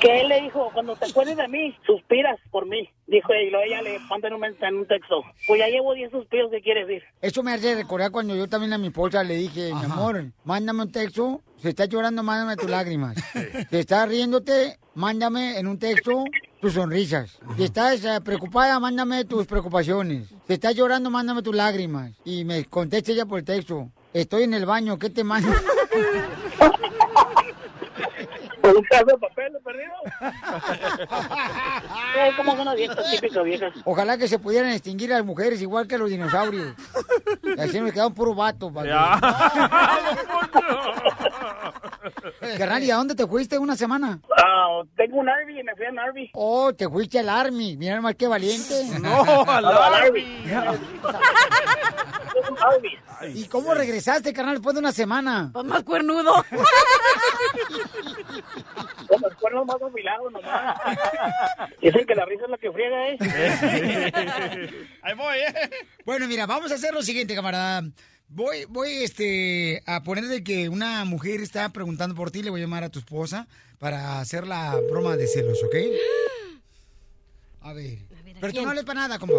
Que él le dijo, cuando te acuerdes de mí, suspiras por mí. Dijo, y luego ella le manda en un, mensaje, en un texto. Pues ya llevo 10 suspiros, ¿qué quieres decir?
Eso me hace recordar cuando yo también a mi esposa le dije, mi amor, mándame un texto. Si estás llorando, mándame tus lágrimas. Si estás riéndote, mándame en un texto tus sonrisas. Si estás eh, preocupada, mándame tus preocupaciones. Si estás llorando, mándame tus lágrimas. Y me conteste ella por texto. Estoy en el baño, ¿qué te mando?
¿Por un pedazo de papel he perdido? Eh, como son las viejas, típicas viejas.
Ojalá que se pudieran extinguir las mujeres igual que los dinosaurios. Y así nos queda un puro vato. para Carnal, ¿y a dónde te fuiste una semana?
Ah, tengo un Arby y me fui al Arby.
Oh, te fuiste al Army. Mira más que valiente.
No, al Arby.
¿Y cómo regresaste, carnal, después de una semana?
Pues más cuernudo.
estás a mi lado nomás. Dicen que la risa es la que friega, ¿eh?
Ahí voy, ¿eh?
Bueno, mira, vamos a hacer lo siguiente, camarada. Voy, voy, este, a poner de que una mujer está preguntando por ti, le voy a llamar a tu esposa para hacer la broma de celos, ¿ok? A ver. Pero tú no hables para nada, compa.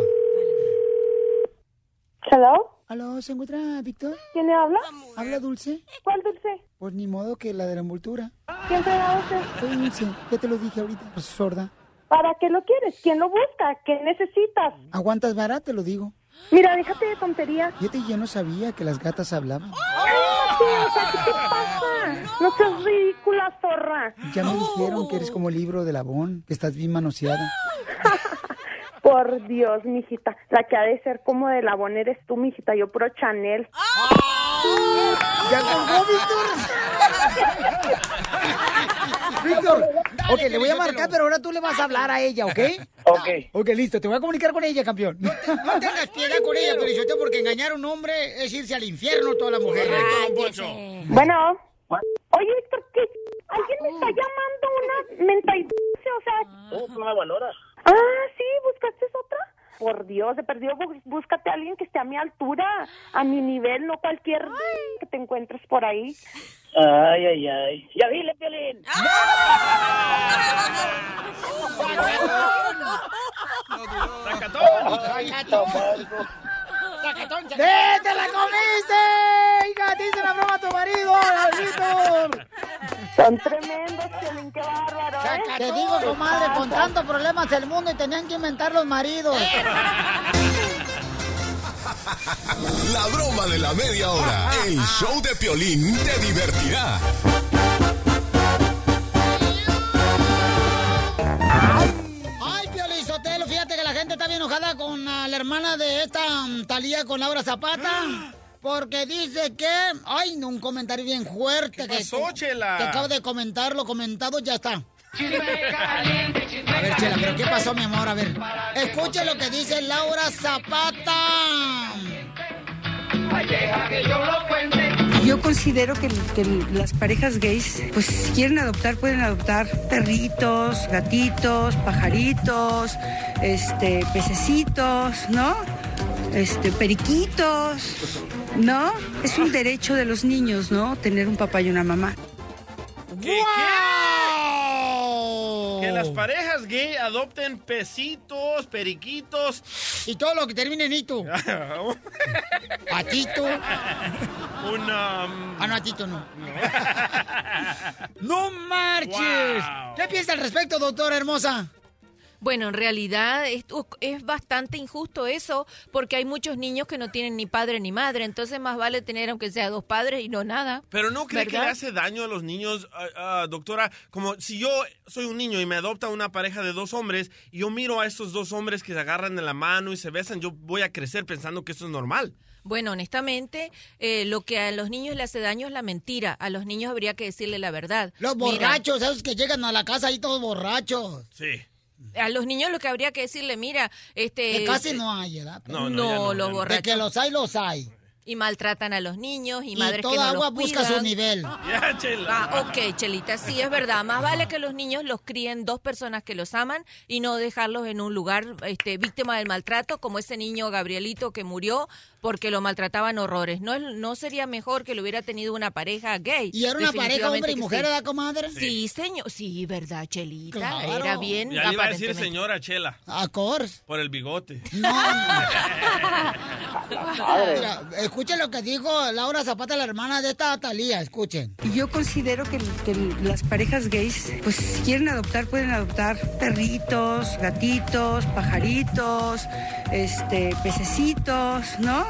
¿Hello?
¿Aló? ¿Se encuentra Víctor?
¿Quién le habla?
¿Habla Dulce?
¿Cuál dulce?
Pues ni modo que la de la envoltura.
¿Quién te da usted?
Soy Dulce, ya te lo dije ahorita, pues sorda.
¿Para qué lo quieres? ¿Quién lo busca? ¿Qué necesitas?
¿Aguantas vara? Te lo digo.
Mira, déjate de tonterías.
Fíjate, yo no sabía que las gatas hablaban.
¡Cállate! O sea, ¿qué te pasa? No seas ridícula, zorra.
Ya me dijeron que eres como el libro de Labón, que estás bien manoseada.
Por Dios, mijita. La que ha de ser como de la Bon eres tú, mijita. Yo pro Chanel.
¡Ya colgó, Víctor! Víctor, ok, le voy a marcar, pero ahora tú le vas a hablar a ella, ¿ok?
Ok.
Ok, listo, te voy a comunicar con ella, campeón. No, tengas piedad con ella, pero porque engañar a un hombre es irse al infierno todas las mujeres.
Bueno. Oye, Héctor, ¿qué? ¿Alguien me está llamando una mentalidad? O sea...
¿tú la valoras?
Ah, sí, ¿buscaste otra? Por Dios, de perdido, bú- búscate a alguien que esté a mi altura, a mi nivel, no cualquier que te encuentres por ahí.
Ay, ay, ay. Ya dile, Piolín.
¡Eh, te la comiste! ¡Hija, te hice la broma a tu marido, Víctor!
Son tremendos, Piolín, qué bárbaro, ¿eh?
Te digo, comadre, con tantos problemas del mundo y tenían que inventar los maridos.
La broma de la media hora. El show de Piolín te divertirá.
Gente está bien enojada con ah, la hermana de esta mm, Talía con Laura Zapata. Porque dice que. Ay, un comentario bien fuerte. que,
pasó, Chela?
Que acabo de comentar, lo comentado, ya está. A ver, Chela, pero ¿qué pasó, mi amor? A ver. Escuche lo que dice Laura Zapata.
Yo considero que, que las parejas gays, pues si quieren adoptar, pueden adoptar perritos, gatitos, pajaritos, este, pececitos, ¿no? Este, periquitos, ¿no? Es un derecho de los niños, ¿no? Tener un papá y una mamá.
¿Qué, Que las parejas gay adopten pesitos, periquitos.
Y todo lo que termine en hito. Patito.
Una.
Ah, no, a Tito no. ¡No marches!
Wow.
¿Qué piensa al respecto, doctora hermosa?
Bueno, en realidad es, es bastante injusto eso, porque hay muchos niños que no tienen ni padre ni madre, entonces más vale tener aunque sea dos padres y no nada.
Pero no cree que le hace daño a los niños, ah, ah, doctora. Como si yo soy un niño y me adopta una pareja de dos hombres y yo miro a estos dos hombres que se agarran de la mano y se besan, yo voy a crecer pensando que eso es normal.
Bueno, honestamente, eh, lo que a los niños le hace daño es la mentira. A los niños habría que decirle la verdad.
Los
Mira,
borrachos, esos que llegan a la casa ahí todos borrachos.
Sí.
A los niños lo que habría que decirle, mira, este...
Que casi no hay, ¿verdad?
No, no, ya no, los
De
borrachos.
que los hay, los hay.
Y maltratan a los niños y,
Y
madres que
toda
no
agua
los
busca
cuidan.
su nivel.
Ya, Chela.
Ah, ok, Chelita, sí, es verdad. Más vale que los niños los críen dos personas que los aman y no dejarlos en un lugar este, víctima del maltrato, como ese niño Gabrielito que murió porque lo maltrataban horrores. ¿No, es- no sería mejor que lo hubiera tenido una pareja gay?
Y era una pareja hombre y mujer,
sí.
¿verdad, comadre?
Sí, señor. Sí, ¿verdad, Chelita?
Claro.
Era bien.
Ya le iba a decir señora Chela.
A course.
Por el bigote.
Mira, escuchen lo que dijo Laura Zapata, la hermana de esta Talía. Escuchen.
Yo considero que, que las parejas gays, pues si quieren adoptar, pueden adoptar perritos, gatitos, pajaritos, este, pececitos, ¿no?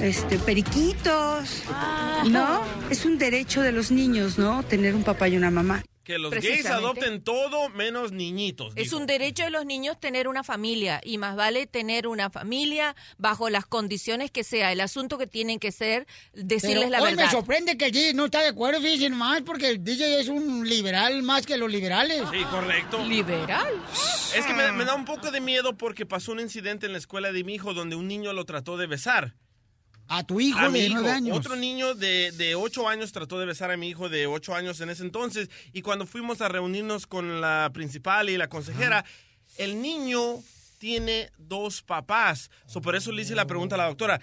Este, periquitos, ¿no? Es un derecho de los niños, ¿no? Tener un papá y una mamá.
Que los gays adopten todo menos niñitos.
Es
dijo.
un derecho de los niños tener una familia y más vale tener una familia bajo las condiciones que sea. El asunto que tienen que ser decirles
Pero
la
hoy me
verdad.
sorprende que el DJ no está de acuerdo, fíjense más, porque el DJ es un liberal más que los liberales.
Sí, correcto.
¿Liberal?
Es que me, me da un poco de miedo porque pasó un incidente en la escuela de mi hijo donde un niño lo trató de besar.
A tu hijo
A
de años.
Otro niño de, de ocho años trató de besar a mi hijo de ocho años en ese entonces. Y cuando fuimos a reunirnos con la principal y la consejera, el niño tiene dos papás. So, por eso le hice la pregunta a la doctora.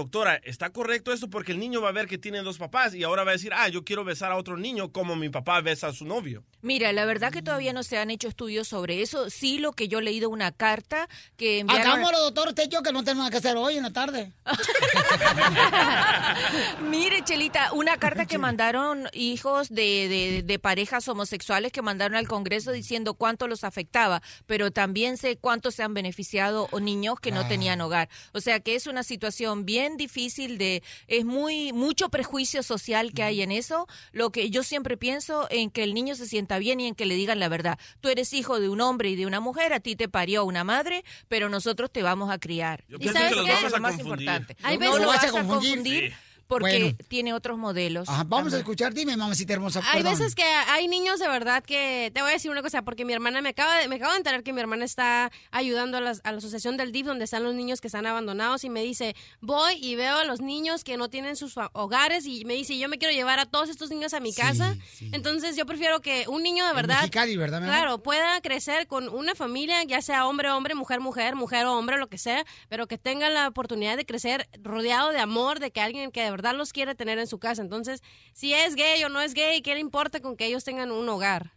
Doctora, ¿está correcto esto? Porque el niño va a ver que tiene dos papás y ahora va a decir, ah, yo quiero besar a otro niño como mi papá besa a su novio.
Mira, la verdad que todavía no se han hecho estudios sobre eso. Sí, lo que yo he leído una carta que enviaron...
Hagámoslo, doctor, usted y yo, que no tenemos nada que hacer hoy en la tarde.
Mire, Chelita, una carta que mandaron hijos de, de- de parejas homosexuales que mandaron al Congreso diciendo cuánto los afectaba, pero también sé cuánto se han beneficiado o niños que no
Ah.
tenían hogar. O sea que es una situación bien difícil de, es muy, mucho prejuicio social que hay en eso. Lo que yo siempre pienso en que el niño se sienta bien y en que le digan la verdad. Tú eres hijo de un hombre y de una mujer, a ti te parió una madre, pero nosotros te vamos a criar.
Yo
¿Y sabes
que
qué? es lo más
confundir.
importante.
Hay
no
veces-
lo
¿Lo
vas a
a confundir?
confundir
Sí.
Porque
Bueno.
tiene otros modelos.
Ajá, vamos a escuchar. Dime, mamacita hermosa.
Hay
perdón.
veces que hay niños de verdad que te voy a decir una cosa porque mi hermana me acaba de, me acabo de enterar que mi hermana está ayudando a, las- a la asociación del DIF donde están los niños que están abandonados y me dice voy y veo a los niños que no tienen sus hogares y me dice yo me quiero llevar a todos estos niños a mi casa entonces yo prefiero que un niño de verdad claro pueda crecer con una familia ya sea hombre hombre mujer mujer mujer o hombre lo que sea pero que tenga la oportunidad de crecer rodeado de amor de que alguien que de verdad los quiere tener en su casa entonces si es gay o no es gay qué le importa con que ellos tengan un hogar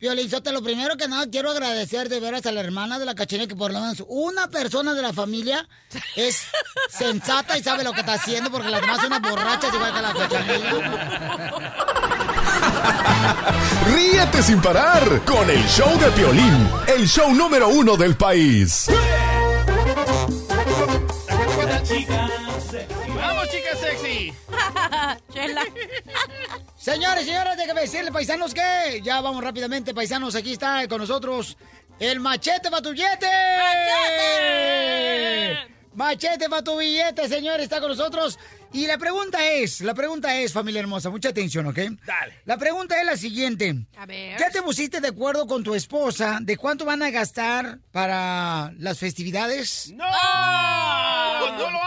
Piolizota, lo primero que nada quiero agradecer de veras a la hermana de la cachanilla que por lo menos una persona de la familia es sensata y sabe lo que está haciendo porque las demás son unas borrachas igual que la cachanilla.
Ríete sin parar con el show de Piolín, el show número uno del país.
¡Vamos, sexy!
Señores, señores, déjame decirle, paisanos, que ya vamos rápidamente, paisanos, aquí está con nosotros el machete para tu billete. Machete para tu billete, señores, está con nosotros. Y la pregunta es, la pregunta es, familia hermosa, mucha atención, ¿ok?
Dale.
La pregunta es la siguiente.
A ver.
¿Ya te pusiste de acuerdo con tu esposa de cuánto van a gastar para las festividades?
¡No! ¡No lo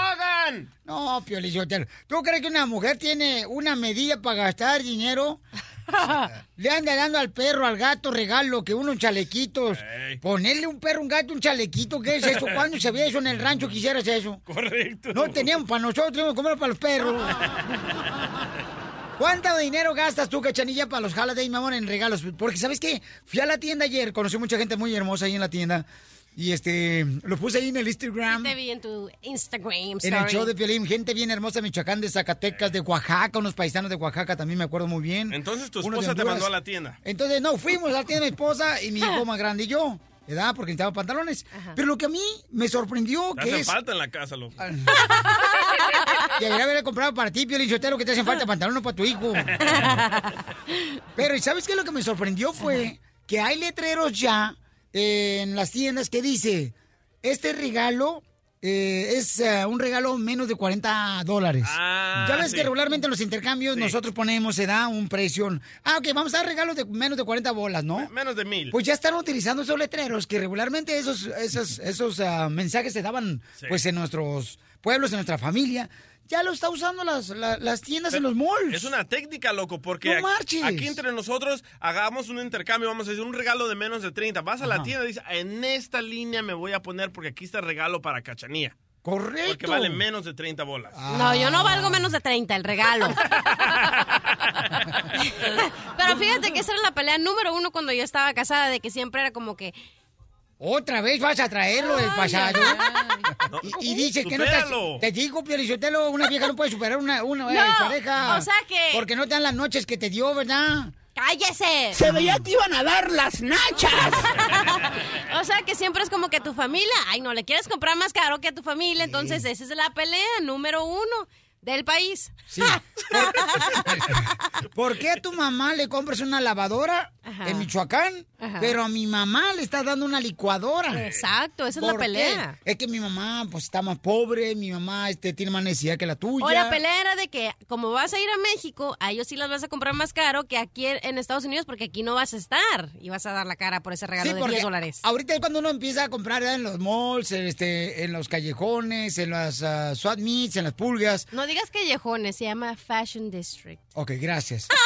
No, Piolizotelo. ¿Tú crees que una mujer tiene una medida para gastar dinero? Le anda dando al perro, al gato regalo, que unos chalequitos. Ponerle un perro, un gato, un chalequito, ¿qué es eso? ¿Cuándo se veía eso en el rancho? Quisieras eso.
Correcto.
No teníamos para nosotros, teníamos que comer para los perros. ¿Cuánto dinero gastas tú, cachanilla, para los holidays, mi amor, en regalos? Porque, ¿sabes qué? Fui a la tienda ayer, conocí mucha gente muy hermosa ahí en la tienda. Y este, lo puse ahí en el Instagram.
te vi en tu Instagram
En
story.
el show de Piolín, gente bien hermosa de Michoacán, de Zacatecas, de Oaxaca, unos paisanos de Oaxaca también me acuerdo muy bien.
Entonces tu esposa te mandó a la tienda.
Entonces, no, fuimos a la tienda de mi esposa y mi hijo más grande y yo, ¿verdad? Porque necesitaba pantalones. Pero lo que a mí me sorprendió
Te
que
hacen
es...
falta en la casa, loco.
Debería haberle comprado para ti, Piolín Sotero, que te hacen falta pantalones para tu hijo. Pero, ¿y sabes qué? Lo que me sorprendió fue que hay letreros ya en las tiendas que dice, este regalo eh, es eh, un regalo menos de 40 dólares.
Ah,
ya ves
sí.
que regularmente en los intercambios nosotros ponemos, se da un precio. Ah, ok, vamos a dar regalos de menos de 40 bolas, ¿no?
Menos de mil.
Pues ya están utilizando esos letreros que regularmente esos, esos, esos ah, mensajes se daban
Sí.
pues en nuestros pueblos, en nuestra familia. Ya lo está usando las, la- las tiendas en los malls.
Es una técnica, loco, porque
No
aquí-
marches.
aquí entre nosotros hagamos un intercambio, vamos a decir un regalo de menos de 30. Vas a la tienda y dices, en esta línea me voy a poner porque aquí está el regalo para cachanía.
Correcto.
Porque vale menos de 30 bolas.
No, yo no valgo menos de 30, el regalo. Pero fíjate que esa era la pelea número uno cuando yo estaba casada, de que siempre era como que...
Otra vez vas a traerlo del pasado. Y, y dices que no te... Te digo, Piolizotelo, una vieja no puede superar una, una eh,
No,
pareja.
o sea que-
Porque no te dan las noches que te dio, ¿verdad?
¡Cállese!
Se veía que iban a dar las nachas.
o sea que siempre es como que tu familia, ay, no, le quieres comprar más caro que a tu familia, entonces esa es la pelea número uno del país.
Sí. ¿Por qué a tu mamá le compras una lavadora
Ajá.
en Michoacán,
Ajá.
pero a mi mamá le está dando una licuadora.
Exacto, esa es la pelea.
Es que mi mamá pues está más pobre, mi mamá este, tiene más necesidad que la tuya.
O la pelea era de que, como vas a ir a México, a ellos sí las vas a comprar más caro que aquí en Estados Unidos, porque aquí no vas a estar y vas a dar la cara por ese regalo
Sí,
de
porque
10 dólares.
Ahorita es cuando uno empieza a comprar en los malls, este, en los callejones, en las ah, swat meets, en las pulgas.
No digas callejones, se llama Fashion District.
Ok, gracias.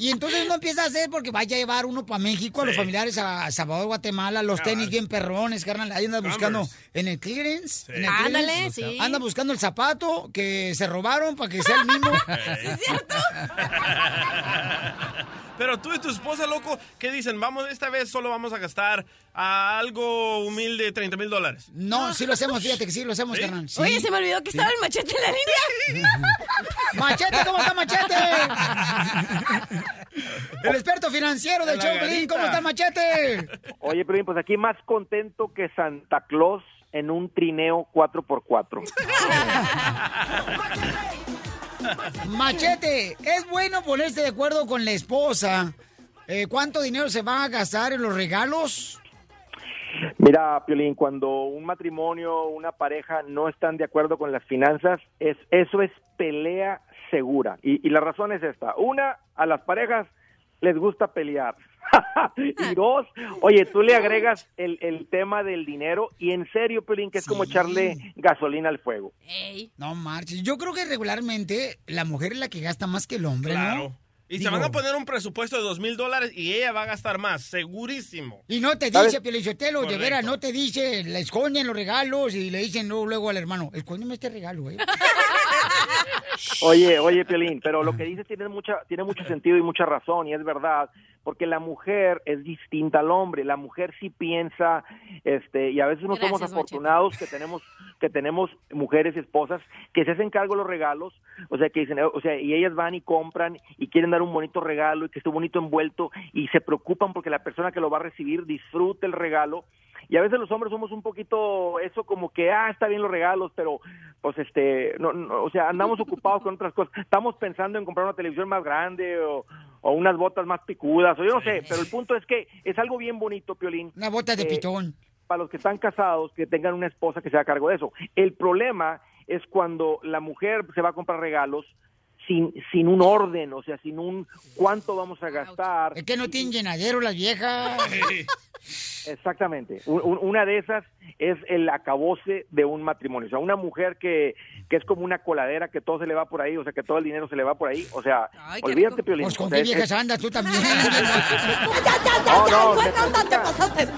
y entonces uno empieza a hacer porque vaya a llevar uno para México, a los
Sí.
familiares a Salvador, Guatemala, los tenis bien perrones, carnal. Ahí anda buscando en el clearance. en el
Ándale,
clearance,
sí.
Anda buscando el zapato que se robaron para que sea el mismo.
es cierto? Pero tú y tu esposa, loco, ¿qué dicen? Vamos, esta vez solo vamos a gastar a algo humilde 30 mil dólares.
No, sí lo hacemos, fíjate que sí lo hacemos, carnal. sí.
Oye, se me olvidó que
Sí.
estaba el machete en la línea.
¡Machete, ¿cómo está Machete? El experto financiero show, Pelín, ¿cómo está Machete?
Oye, Pelín, pues aquí más contento que Santa Claus en un trineo 4x4.
Machete, ¿es bueno ponerse de acuerdo con la esposa? Eh, ¿Cuánto dinero se va a gastar en los regalos?
Mira, Piolín, cuando un matrimonio, una pareja no están de acuerdo con las finanzas, es eso es pelea segura. Y, y la razón es esta. Una, a las parejas les gusta pelear. y dos, oye, tú le agregas el, el tema del dinero y en serio, Piolín, que es como echarle gasolina al fuego.
No marches. Yo creo que regularmente la mujer es la que gasta más que el hombre,
Claro.
¿no?
Y
Digo,
se van a poner un presupuesto de dos mil dólares y ella va a gastar más, segurísimo.
Y no te dice, Pielichotelo, de veras, no te dice, le esconden los regalos y le dicen luego, luego al hermano, escóndeme este regalo, ¿eh?
Oye, oye, Piolín, pero lo que dices tiene mucha, tiene mucho sentido y mucha razón, y es verdad, porque la mujer es distinta al hombre, la mujer sí piensa, este, y a veces no somos afortunados que tenemos, que tenemos mujeres esposas que se hacen cargo de los regalos, o sea, que dicen, o sea, y ellas van y compran y quieren dar un bonito regalo y que esté bonito envuelto y se preocupan porque la persona que lo va a recibir disfrute el regalo. Y a veces los hombres somos un poquito eso como que, ah, está bien los regalos, pero pues este, no, no, o sea, andamos ocupados con otras cosas. Estamos pensando en comprar una televisión más grande o, o unas botas más picudas, o yo no sé, pero el punto es que es algo bien bonito, Piolín.
Una bota de
eh,
pitón.
Para los que están casados, que tengan una esposa que se haga cargo de eso. El problema es cuando la mujer se va a comprar regalos sin, sin un orden, o sea, sin un cuánto vamos a gastar.
Es que no tienen llenadero las viejas.
Exactamente. Un- un- una de esas es el acabose de un matrimonio. O sea, una mujer que, que es como una coladera, que todo se le va por ahí, o sea, que todo el dinero se le va por ahí. O sea,
Ay,
olvídate. Piolín.
Pues con
O sea,
qué viejas
es-
andas tú también.
No, no, se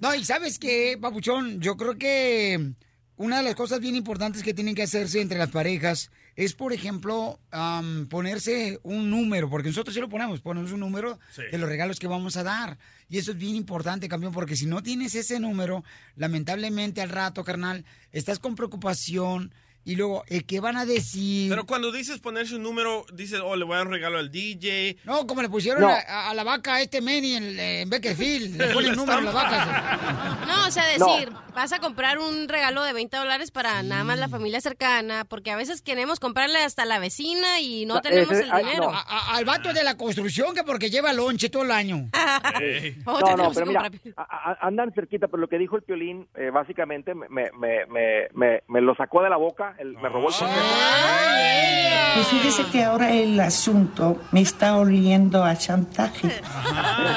No, y sabes qué, papuchón, yo creo que una de las cosas bien importantes que tienen que hacerse entre las parejas es, por ejemplo, am, ponerse un número, porque nosotros sí lo ponemos, ponemos un número
Sí.
de los regalos que vamos a dar. Y eso es bien importante, campeón, porque si no tienes ese número, lamentablemente al rato, carnal, estás con preocupación y luego, ¿eh, ¿qué van a decir?
Pero cuando dices ponerse un número, dices, oh, le voy a dar un regalo al DJ.
No, como le pusieron
No.
a, la vaca a este Manny en, en Beckerfield, le ponen
La
número a las
estampa.
vacas.
No, o sea, decir, vas a comprar un regalo de 20 dólares para nada más la familia cercana, porque a veces queremos comprarle hasta la vecina y no
No,
tenemos
ese-
el
ay,
dinero.
no, a- a- al vato de la construcción que porque lleva lonche todo el año.
No, no, pero mira, a- a- andan cerquita, pero lo que dijo el Piolín, eh, básicamente, me, me, me, me, me- me lo sacó de la boca, el- me robó el consejo.
Pues fíjese que ahora el asunto me está oliendo a chantaje.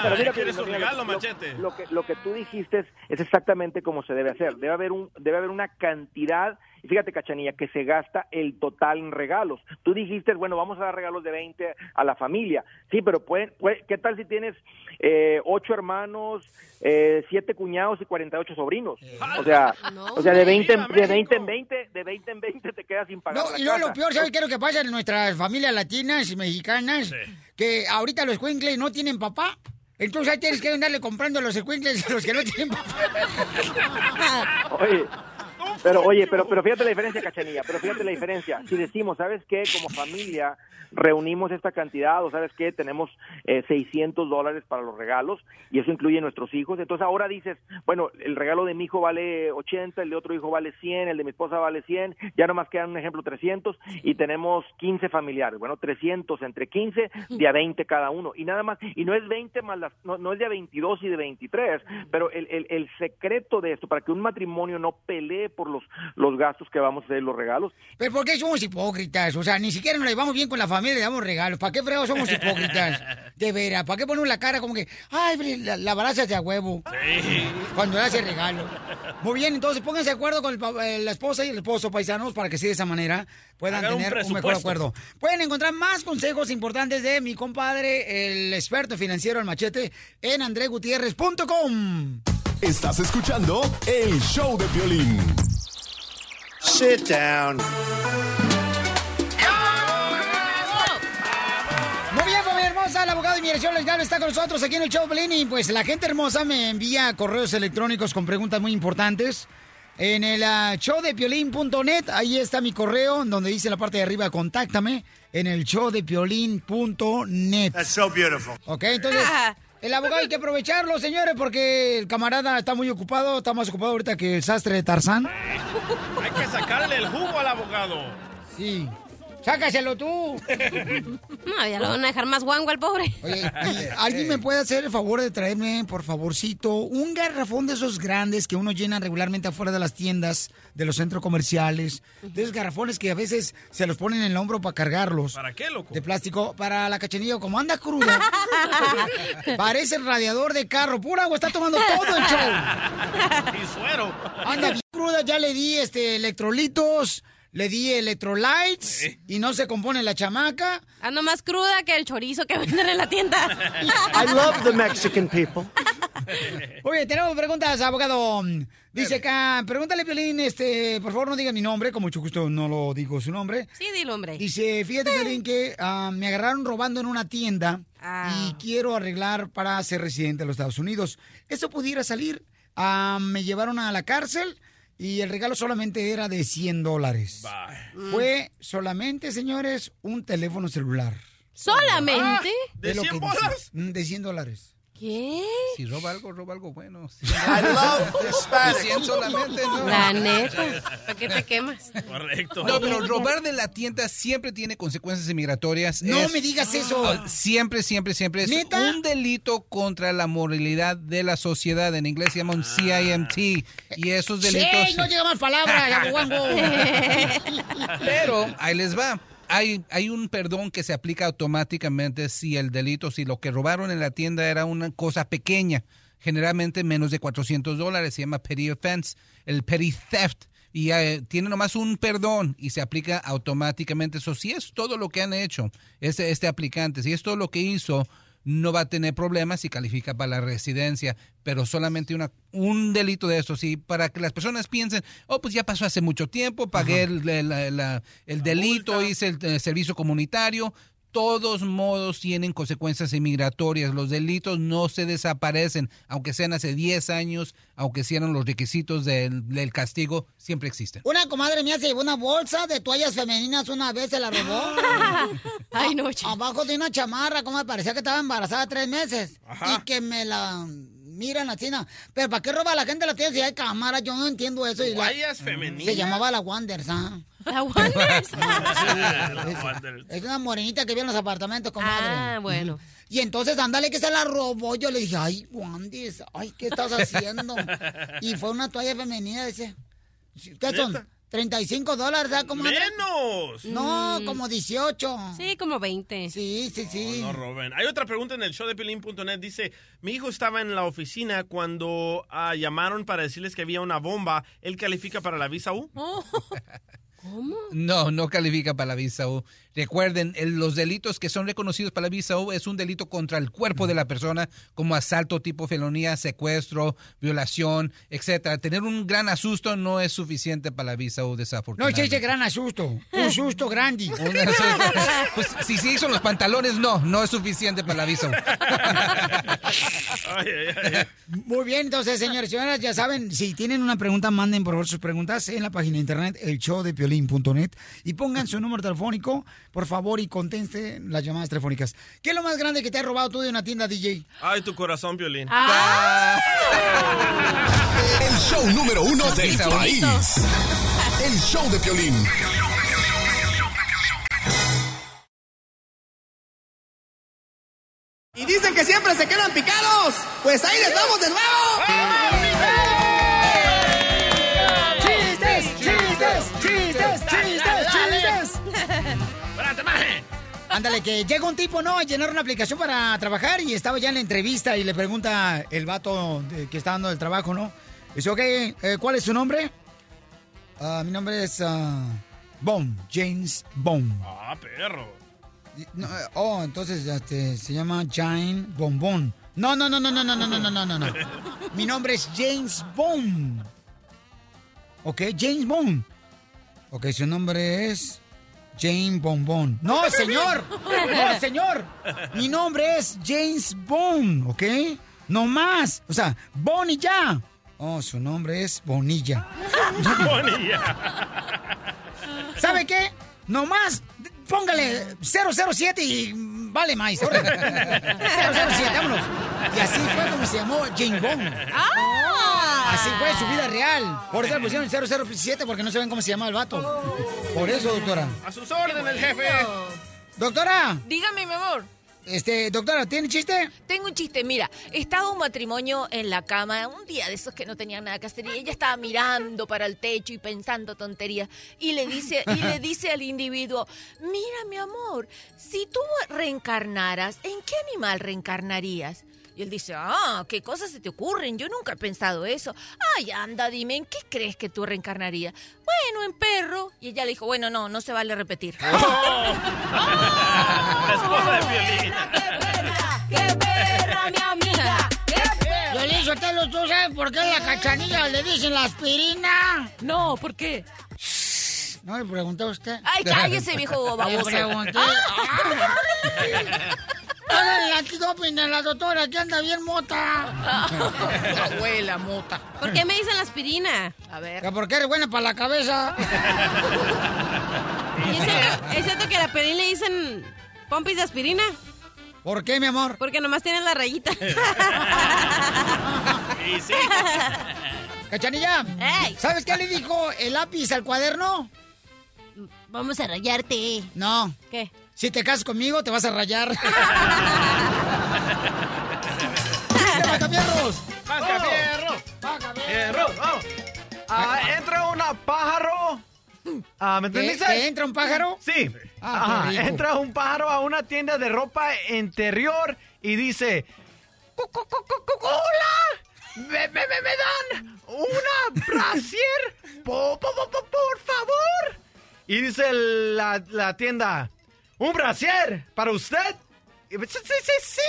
Pero mira,
¿Quieres
Piolín,
un
mira,
regalo,
lo-
machete?
Lo, que, lo que tú dijiste es, es exactamente como se debe hacer. Debe haber, un, debe haber una cantidad, fíjate, Cachanilla, que se gasta el total en regalos. Tú dijiste, bueno, vamos a dar regalos de 20 a la familia. Sí, pero pueden, puede- ¿qué tal si tienes eh, ocho hermanos, eh, siete cuñados y 48 sobrinos? O sea, o sea de 20, en- de 20 en 20, de 20 en 20 te quedas sin pagar
No,
la
y
casa.
lo peor, ¿sabes qué es lo que pasa en nuestras familias latinas y mexicanas? Que ahorita los cuincles no tienen papá. Entonces ahí tienes que andarle comprando los escuincles a los que no tienen papá.
Oye, Pero oye, pero, pero fíjate la diferencia, Cachanilla, pero fíjate la diferencia. Si decimos, ¿sabes qué? Como familia reunimos esta cantidad o ¿sabes qué? Tenemos eh, 600 dólares para los regalos y eso incluye nuestros hijos. Entonces ahora dices, bueno, el regalo de mi hijo vale 80, el de otro hijo vale 100, el de mi esposa vale 100, ya nomás quedan un ejemplo 300 y tenemos 15 familiares. Bueno, 300 entre 15 de a 20 cada uno. Y nada más, y no es 20 más las, no, no es de a 22 y de 23, pero el, el, el secreto de esto, para que un matrimonio no pelee por los, gastos que vamos a hacer, los regalos,
Pero ¿por qué somos hipócritas? O sea, ni siquiera nos llevamos bien con la familia, le damos regalos. ¿Para qué fregados somos hipócritas? De veras, ¿para qué ponemos la cara como que, ay, la, la baraza de a huevo? Cuando le hace regalo. Muy bien, entonces pónganse de acuerdo con el eh, la esposa y el esposo paisanos para que sí de esa manera puedan
Hagan
tener un, mejor acuerdo. Pueden encontrar más consejos importantes de mi compadre, el experto financiero, el machete, en andregutierrez.com.
Estás escuchando el show de violín.
Sit down.
Hermosa, el abogado de inmigración legal está con nosotros aquí en el show de Pelín, y pues la gente hermosa me envía correos electrónicos con preguntas muy importantes. En el ah, showdepiolín.net, ahí está mi correo, en donde dice la parte de arriba, contáctame, en el showdepiolín.net.
That's so beautiful.
Ok, entonces, el abogado hay que aprovecharlo, señores, porque el camarada está muy ocupado, está más ocupado ahorita que el sastre de Tarzán.
Hay que sacarle el jugo al abogado.
Sí. Sácaselo tú.
No, ya lo van a dejar más guango al pobre.
Oye, ¿y ¿alguien me puede hacer el favor de traerme, por favorcito, un garrafón de esos grandes que uno llena regularmente afuera de las tiendas, de los centros comerciales? De esos garrafones que a veces se los ponen en el hombro para cargarlos.
¿Para qué, loco?
De plástico, para la cachanilla, como anda cruda. parece el radiador de carro. Pura agua, está tomando todo el show.
y suero.
Anda bien cruda, ya le di este electrolitos, le di electrolytes y no se compone la chamaca.
Ando más cruda que el chorizo que venden en la tienda.
I love the Mexican people.
Oye, tenemos preguntas, abogado. Dice acá, pregúntale, Piolín, este, por favor no diga mi nombre, con mucho gusto no lo digo su nombre.
Sí, dilo, hombre.
Dice, fíjate, Piolín, que ah, me agarraron robando en una tienda
Ah.
y quiero arreglar para ser residente de los Estados Unidos. ¿Eso pudiera salir? Ah, me llevaron a la cárcel y el regalo solamente era de 100 dólares. Fue solamente, señores, un teléfono celular.
¿Solamente?
¿De, lo
100
que
bolas?
dice. Mm, De 100 dólares.
¿Qué?
Si roba algo, roba algo bueno.
I love Hispanic.
100 solamente, ¿no?
La neta. ¿Para qué te quemas?
Correcto.
No, pero robar de la tienda siempre tiene consecuencias inmigratorias.
No me digas eso.
Siempre, siempre, siempre. Es
¿Neta?
un delito contra la moralidad de la sociedad. En inglés se llama un CIMT. Y esos delitos...
Sí, no llega más palabras.
Pero ahí les va. Hay, hay un perdón que se aplica automáticamente si el delito, si lo que robaron en la tienda era una cosa pequeña, generalmente menos de 400 dólares, se llama petty offense, el petty theft. Y eh, tiene nomás un perdón y se aplica automáticamente. Eso si es todo lo que han hecho este, este aplicante, si es todo lo que hizo, no va a tener problemas si califica para la residencia, pero solamente una, un delito de esto, sí, para que las personas piensen, oh, pues ya pasó hace mucho tiempo, pagué el, el- la- el delito, hice el, eh, servicio comunitario. Todos modos tienen consecuencias inmigratorias. Los delitos no se desaparecen, aunque sean hace 10 años, aunque sean los requisitos del, del castigo, siempre existen.
Una comadre mía se llevó una bolsa de toallas femeninas una vez, se la robó.
Ay, no,
A- Abajo de una chamarra, como me parecía que estaba embarazada tres meses.
Ajá.
Y que me la miran así, ¿no? Pero ¿para qué roba la gente la tienda si hay cámara? Yo no entiendo eso. Y la-
Toallas femeninas.
Se llamaba la Wonders, ¿ah?
¿La?
La Wonders.
Es una morenita que vive en los apartamentos, comadre.
Ah, bueno.
Y entonces, ándale, que se la robó. Yo le dije, ay, Wandis, ay, ¿qué estás haciendo? y fue una toalla femenina, dice. ¿Qué son?
¿Neta?
35 dólares, ¿verdad, comadre?
¡Menos!
No,
Mm.
como 18.
Sí, como 20.
Sí, sí, sí.
No roben. Hay otra pregunta en el show de Pelín.net. Dice, mi hijo estaba en la oficina cuando ah, llamaron para decirles que había una bomba. ¿Él califica para la visa U?
No, no califica para la visa U. Recuerden, el- los delitos que son reconocidos para la visa U es un delito contra el cuerpo de la persona, como asalto tipo felonía, secuestro, violación, etcétera. Tener un gran asusto no es suficiente para la visa U,
No,
desafortunadamente.
ese gran asusto. Un susto grande.
Un asusto. Pues si se hizo los pantalones, no, no es suficiente para la visa U.
Muy bien, entonces, señores y señoras, ya saben, si tienen una pregunta, manden por favor sus preguntas en la página de internet, elshowdepiolín.net, y pongan su número telefónico, por favor, y contesten las llamadas telefónicas. ¿Qué es lo más grande que te ha robado tú de una tienda DJ?
Ay, tu corazón, Piolín.
Ah.
El show número uno del país. El show de Piolín.
Y dicen que siempre se quedan picados. Pues ahí les vamos de nuevo.
Ándale, que llega un tipo, ¿no? A llenar una aplicación para trabajar y estaba ya en la entrevista y le pregunta el vato que está dando el trabajo, ¿no? Dice, ok, eh, ¿cuál es su nombre? Ah, mi nombre es ah, Bond, James Bond.
Ah, perro.
No, eh, oh, entonces este, se llama Jane Bombón. No, no, no, no, no, no, no, no, no, no, no, no. Mi nombre es James Bond. Ok, James Bond. Ok, su nombre es Jane Bombón. No, señor. No, señor. Mi nombre es James Bond, ¿ok? No más. O sea, ya. Oh, su nombre es Bonilla. ¿Sabe qué? Nomás póngale 007 y vale más. órale. 007, vámonos. Y así fue como se llamó Jane Bond. Así fue su vida real. Por eso le pusieron 007 porque no saben cómo se llama el vato. Por eso, doctora.
A sus órdenes, jefe.
Doctora.
Dígame, mi amor.
Este, doctora, ¿tiene chiste?
Tengo un chiste, mira, estaba un matrimonio en la cama, un día de esos que no tenían nada que hacer, y ella estaba mirando para el techo y pensando tonterías, y le dice, y le dice al individuo, mira mi amor, si tú reencarnaras, ¿en qué animal reencarnarías? Y él dice, ah, ¿qué cosas se te ocurren? Yo nunca he pensado eso. Ay, anda, dime, ¿en qué crees que tú reencarnarías? Bueno, en perro. Y ella le dijo, bueno, no, no se vale repetir.
La esposa de Piolín.
¡Qué perra, mi amiga!
Violín Sotelo, ¿tú sabes por qué a la cachanilla le dicen la aspirina?
No, ¿por qué?
No le pregunté a usted.
Ay, cállese, viejo baboso.
Le pregunté. Háganle el antidoping a la doctora que anda bien mota.
abuela mota. ¿Por qué me dicen la aspirina?
A ver.
Que porque eres buena para la cabeza.
¿Y es cierto, es cierto que a la Pelín le dicen pompis de aspirina?
¿Por qué, mi amor?
Porque nomás tienen la rayita.
Y sí.
Cachanilla, ¿sabes qué le dijo el lápiz al cuaderno?
Vamos a rayarte.
No.
¿Qué?
Si te casas conmigo, te vas a rayar. ¡Chiste, Macafierros!
¡Mascafierro! ¡Fierro! vamos. Ah, entra una pájaro. Ah, ¿Me
¿Que-
entendiste?
que entra un pájaro?
Sí.
Ah,
Ajá, entra un pájaro a una tienda de ropa interior y dice: "Co- co- co- co- co- ¡Hola! ¿Me, me, me, me dan una brasier? Po- po- po- po- por favor. Y dice la, la tienda: ¿Un brasier para usted? Dice, Sí, sí, sí.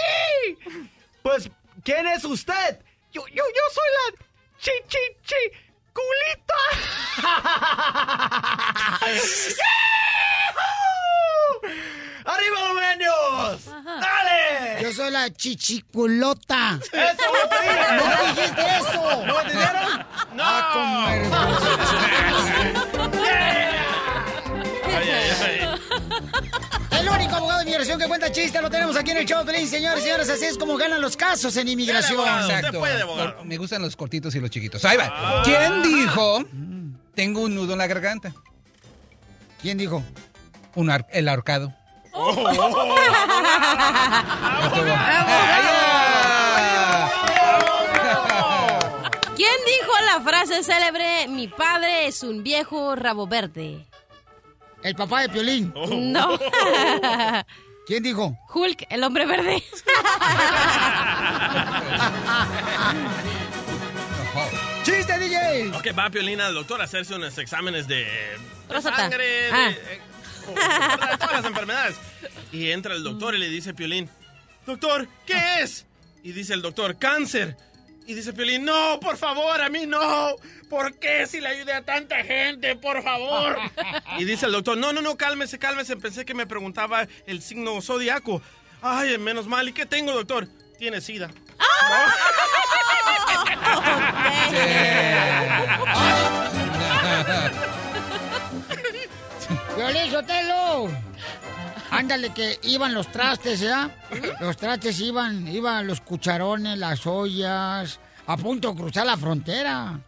Pues, ¿quién es usted? Yo, yo, yo soy la chi, chi, chi, culita. ¡Arriba los medios! ¡Dale!
Yo soy la chichiculota.
¡Eso no te dije!
¡No dijiste eso!
¿No entendieron?
¡No!
Ah, cómo eres.
Ay, ay, ay.
El único abogado de inmigración que cuenta chistes lo tenemos aquí en el show, Pelín, señores y señores. Así es como ganan los casos en inmigración.
Exacto. Me gustan los cortitos y los chiquitos. Ahí va. ¿Quién dijo? Tengo un nudo en la garganta.
¿Quién dijo?
Un ar- el ahorcado.
¿Quién dijo la frase célebre, mi padre es un viejo rabo verde?
El papá de Piolín.
No.
¿Quién dijo?
Hulk, el hombre verde.
¡Chiste, DJ!
Ok, va Piolina al doctor a hacerse unos exámenes de, de sangre, de,
Ah.
eh, oh, de todas las enfermedades. Y entra el doctor y le dice a Piolín, doctor, ¿qué es? Y dice el doctor, cáncer. Y dice Piolín, no, por favor, a mí no. ¿Por qué si le ayudé a tanta gente? Por favor. Y dice el doctor, no, no, no, cálmese, cálmese. Pensé que me preguntaba el signo zodiaco. Ay, menos mal. ¿Y qué tengo, doctor? Tiene sida.
Violín Sotelo. Ándale, que iban los trastes, ¿ya? Los trastes iban, iban los cucharones, las ollas, a punto de cruzar la frontera.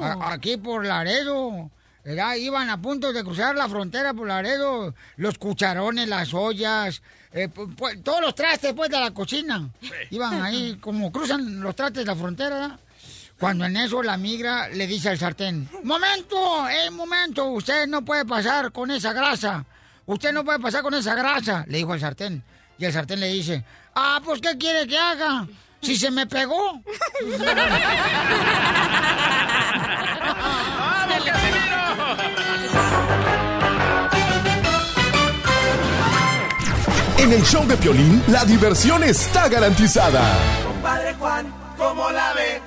A- aquí por Laredo. ¿verdad? Iban a punto de cruzar la frontera por Laredo. Los cucharones, las ollas, eh, pu- pu- todos los trastes pues de la cocina. Iban ahí, como cruzan los trastes de la frontera, ¿verdad? Cuando en eso la migra le dice al sartén, ¡Momento! ¡Eh, momento! Usted no puede pasar con esa grasa. Usted no puede pasar con esa grasa, le dijo el sartén. Y el sartén le dice, ah, pues ¿qué quiere que haga? Si se me pegó.
En el show de Piolín, la diversión está garantizada.
Padre Juan, ¿cómo la ve?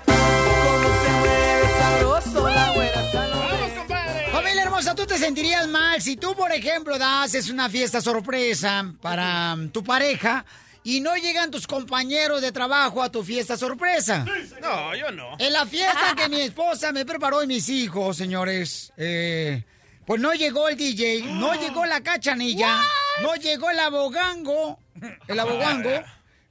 Te sentirías mal si tú, por ejemplo, haces una fiesta sorpresa para tu pareja y no llegan tus compañeros de trabajo a tu fiesta sorpresa?
No, yo no.
En la fiesta que mi esposa me preparó y mis hijos, señores, eh, pues no llegó el DJ, no llegó la cachanilla, no llegó el abogango, el abogango,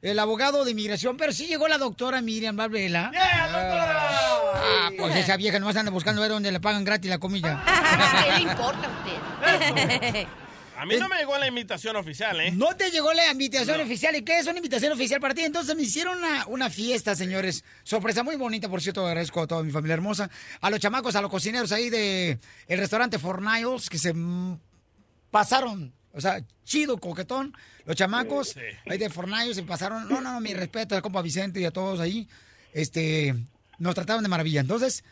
el abogado de inmigración, pero sí llegó la doctora Miriam Valvela. Ah, pues esa vieja nomás anda buscando ver dónde le pagan gratis la comida.
¿Qué le importa a usted?
A mí no me llegó la invitación oficial, ¿eh?
No te llegó la invitación oficial. ¿Y qué es una invitación oficial para ti? Entonces me hicieron una, una fiesta, señores. Sorpresa muy bonita, por cierto. Agradezco a toda mi familia hermosa. A los chamacos, a los cocineros ahí de el restaurante Forniles que se pasaron. O sea, chido, coquetón. Los chamacos ahí de Forniles se pasaron. No, no, no, mi respeto al compa Vicente y a todos ahí. Este, nos trataron de maravilla. Entonces,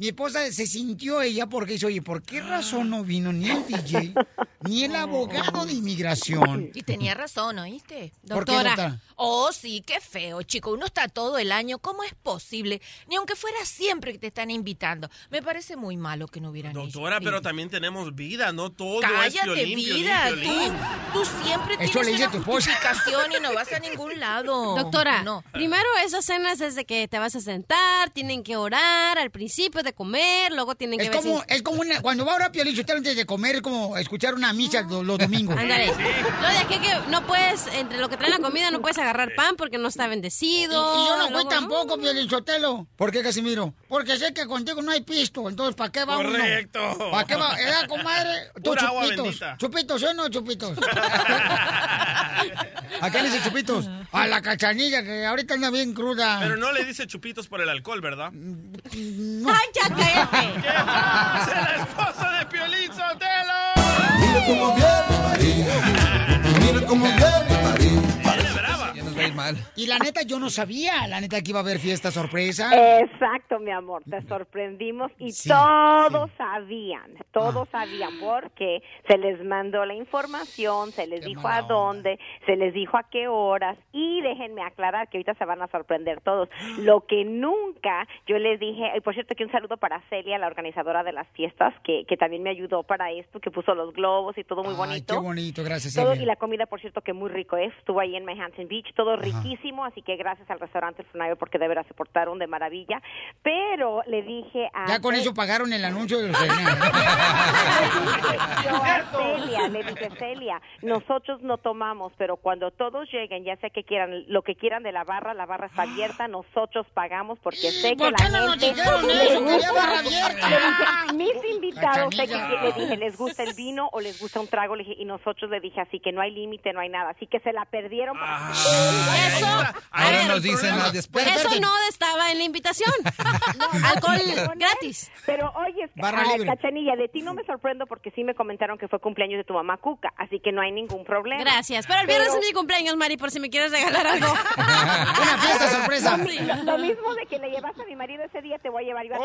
mi esposa se sintió ella porque dice, oye, ¿por qué razón no vino ni el DJ, ni el abogado de inmigración?
Y tenía razón, ¿oíste?
¿Por qué, doctora?
Oh, sí, qué feo, chico. Uno está todo el año. ¿Cómo es posible? Ni aunque fuera siempre que te están invitando. Me parece muy malo que no hubieran
Doctora, pero también tenemos vida, no todo es
Cállate,
Piolín, Piolín,
vida.
Piolín.
Tú, tú siempre
Eso le
tienes
dice
una
tu esposa.
justificación y no vas a ningún lado.
Doctora,
No.
primero esas cenas es de que te vas a sentar, tienen que orar al principio de comer, luego tienen que
Es
ver
como,
si-
es como una, cuando va a orar Piolín, usted antes de comer, es como escuchar una misa los, los domingos.
Ándale. No, de aquí que no puedes, entre lo que trae la comida, no puedes agarrar pan porque no está bendecido.
y yo no fui
luego,
tampoco, Piolín Sotelo. ¿Por qué, Casimiro? Porque sé que contigo no hay pisto, entonces ¿para qué va
Correcto.
uno? ¿Para qué va? ¿Edad, comadre? Tú
Pura
chupitos. ¿Chupitos, sí o no chupitos? ¿A qué le dice chupitos? A la cachanilla, que ahorita anda bien cruda.
Pero no le dice chupitos por el alcohol, ¿verdad?
¡Ay,
ya cállate!
¿Qué pasa, la esposa de Piolín Sotelo?
Mira cómo viene María. Mira cómo viene María.
Mal.
Y la neta, yo no sabía, la neta, que iba a haber fiesta sorpresa.
Exacto, mi amor, te sorprendimos y
Sí,
todos sabían, todos sabían porque se les mandó la información, se les dijo a dónde, se les dijo a qué horas y déjenme aclarar que ahorita se van a sorprender todos. Lo que nunca yo les dije, y por cierto que un saludo para Celia, la organizadora de las fiestas, que, que también me ayudó para esto, que puso los globos y todo muy
Ay,
bonito.
qué bonito, gracias,
Todo,
Celia.
y la comida, por cierto, que muy rico es. Estuvo ahí en Manhattan Beach, todo riquísimo, así que gracias al restaurante El Funayo porque de veras se portaron de maravilla. Pero le dije a...
Ya con eso pagaron el anuncio de los
Yo a Celia, le dije, Celia, nosotros no tomamos, pero cuando todos lleguen, ya sea que quieran, lo que quieran de la barra, la barra está abierta, nosotros pagamos porque sé que
por
la
no nos
gente
dijeron
le
eso?
gusta-
barra abierta.
Le dije, mis invitados, sé que le dije, les gusta el vino o les gusta un trago, le dije, y nosotros le dije así que no hay límite, no hay nada, así que se la perdieron.
Ah. Eso,
ver,
nos dicen después.
Eso no estaba en la invitación. Alcohol gratis.
Pero oye,
libre.
Cachanilla, de ti no me sorprendo porque sí me comentaron que fue cumpleaños de tu mamá Cuca, así que no hay ningún problema.
Gracias. Pero el viernes es mi cumpleaños, Mari, por si me quieres regalar algo.
Una fiesta sorpresa.
Lo, mi- lo mismo de que le llevaste a mi marido ese día, te voy a llevar yo a ti.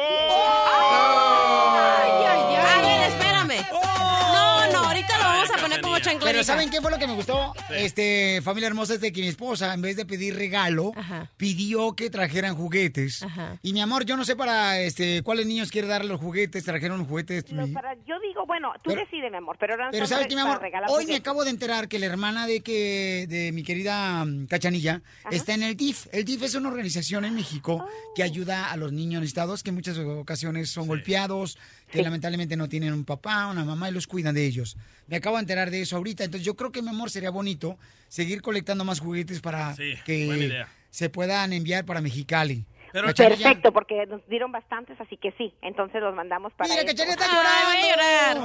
A ver, espérame. No, no, ahorita lo vamos a poner como chanclerita.
Pero ¿saben qué fue lo que me gustó?
Sí.
Este, familia hermosa, es de que mi esposa, en vez de pedir regalo, pidió que trajeran juguetes. Y mi amor, yo no sé para este cuáles niños quiere darle los juguetes, trajeron juguetes. Mi-
para- yo digo, bueno, tú
Pero-
decides, mi amor, pero ahora
Pero ¿sabes qué, mi amor? Hoy me acabo de enterar que la hermana de que de mi querida mm, Cachanilla está en el DIF. El DIF es una organización en México que
Oh.
ayuda a los niños necesitados que en muchas ocasiones son golpeados, que lamentablemente no tienen un papá, una mamá y los cuidan de ellos. Me acabo de enterar de eso ahorita, entonces yo creo que mi amor sería bonito seguir colectando más juguetes para
Sí,
que se puedan enviar para Mexicali.
Pero-
Perfecto, porque nos dieron bastantes, así que sí. Entonces los mandamos para
Mira. Cachanilla está llorando.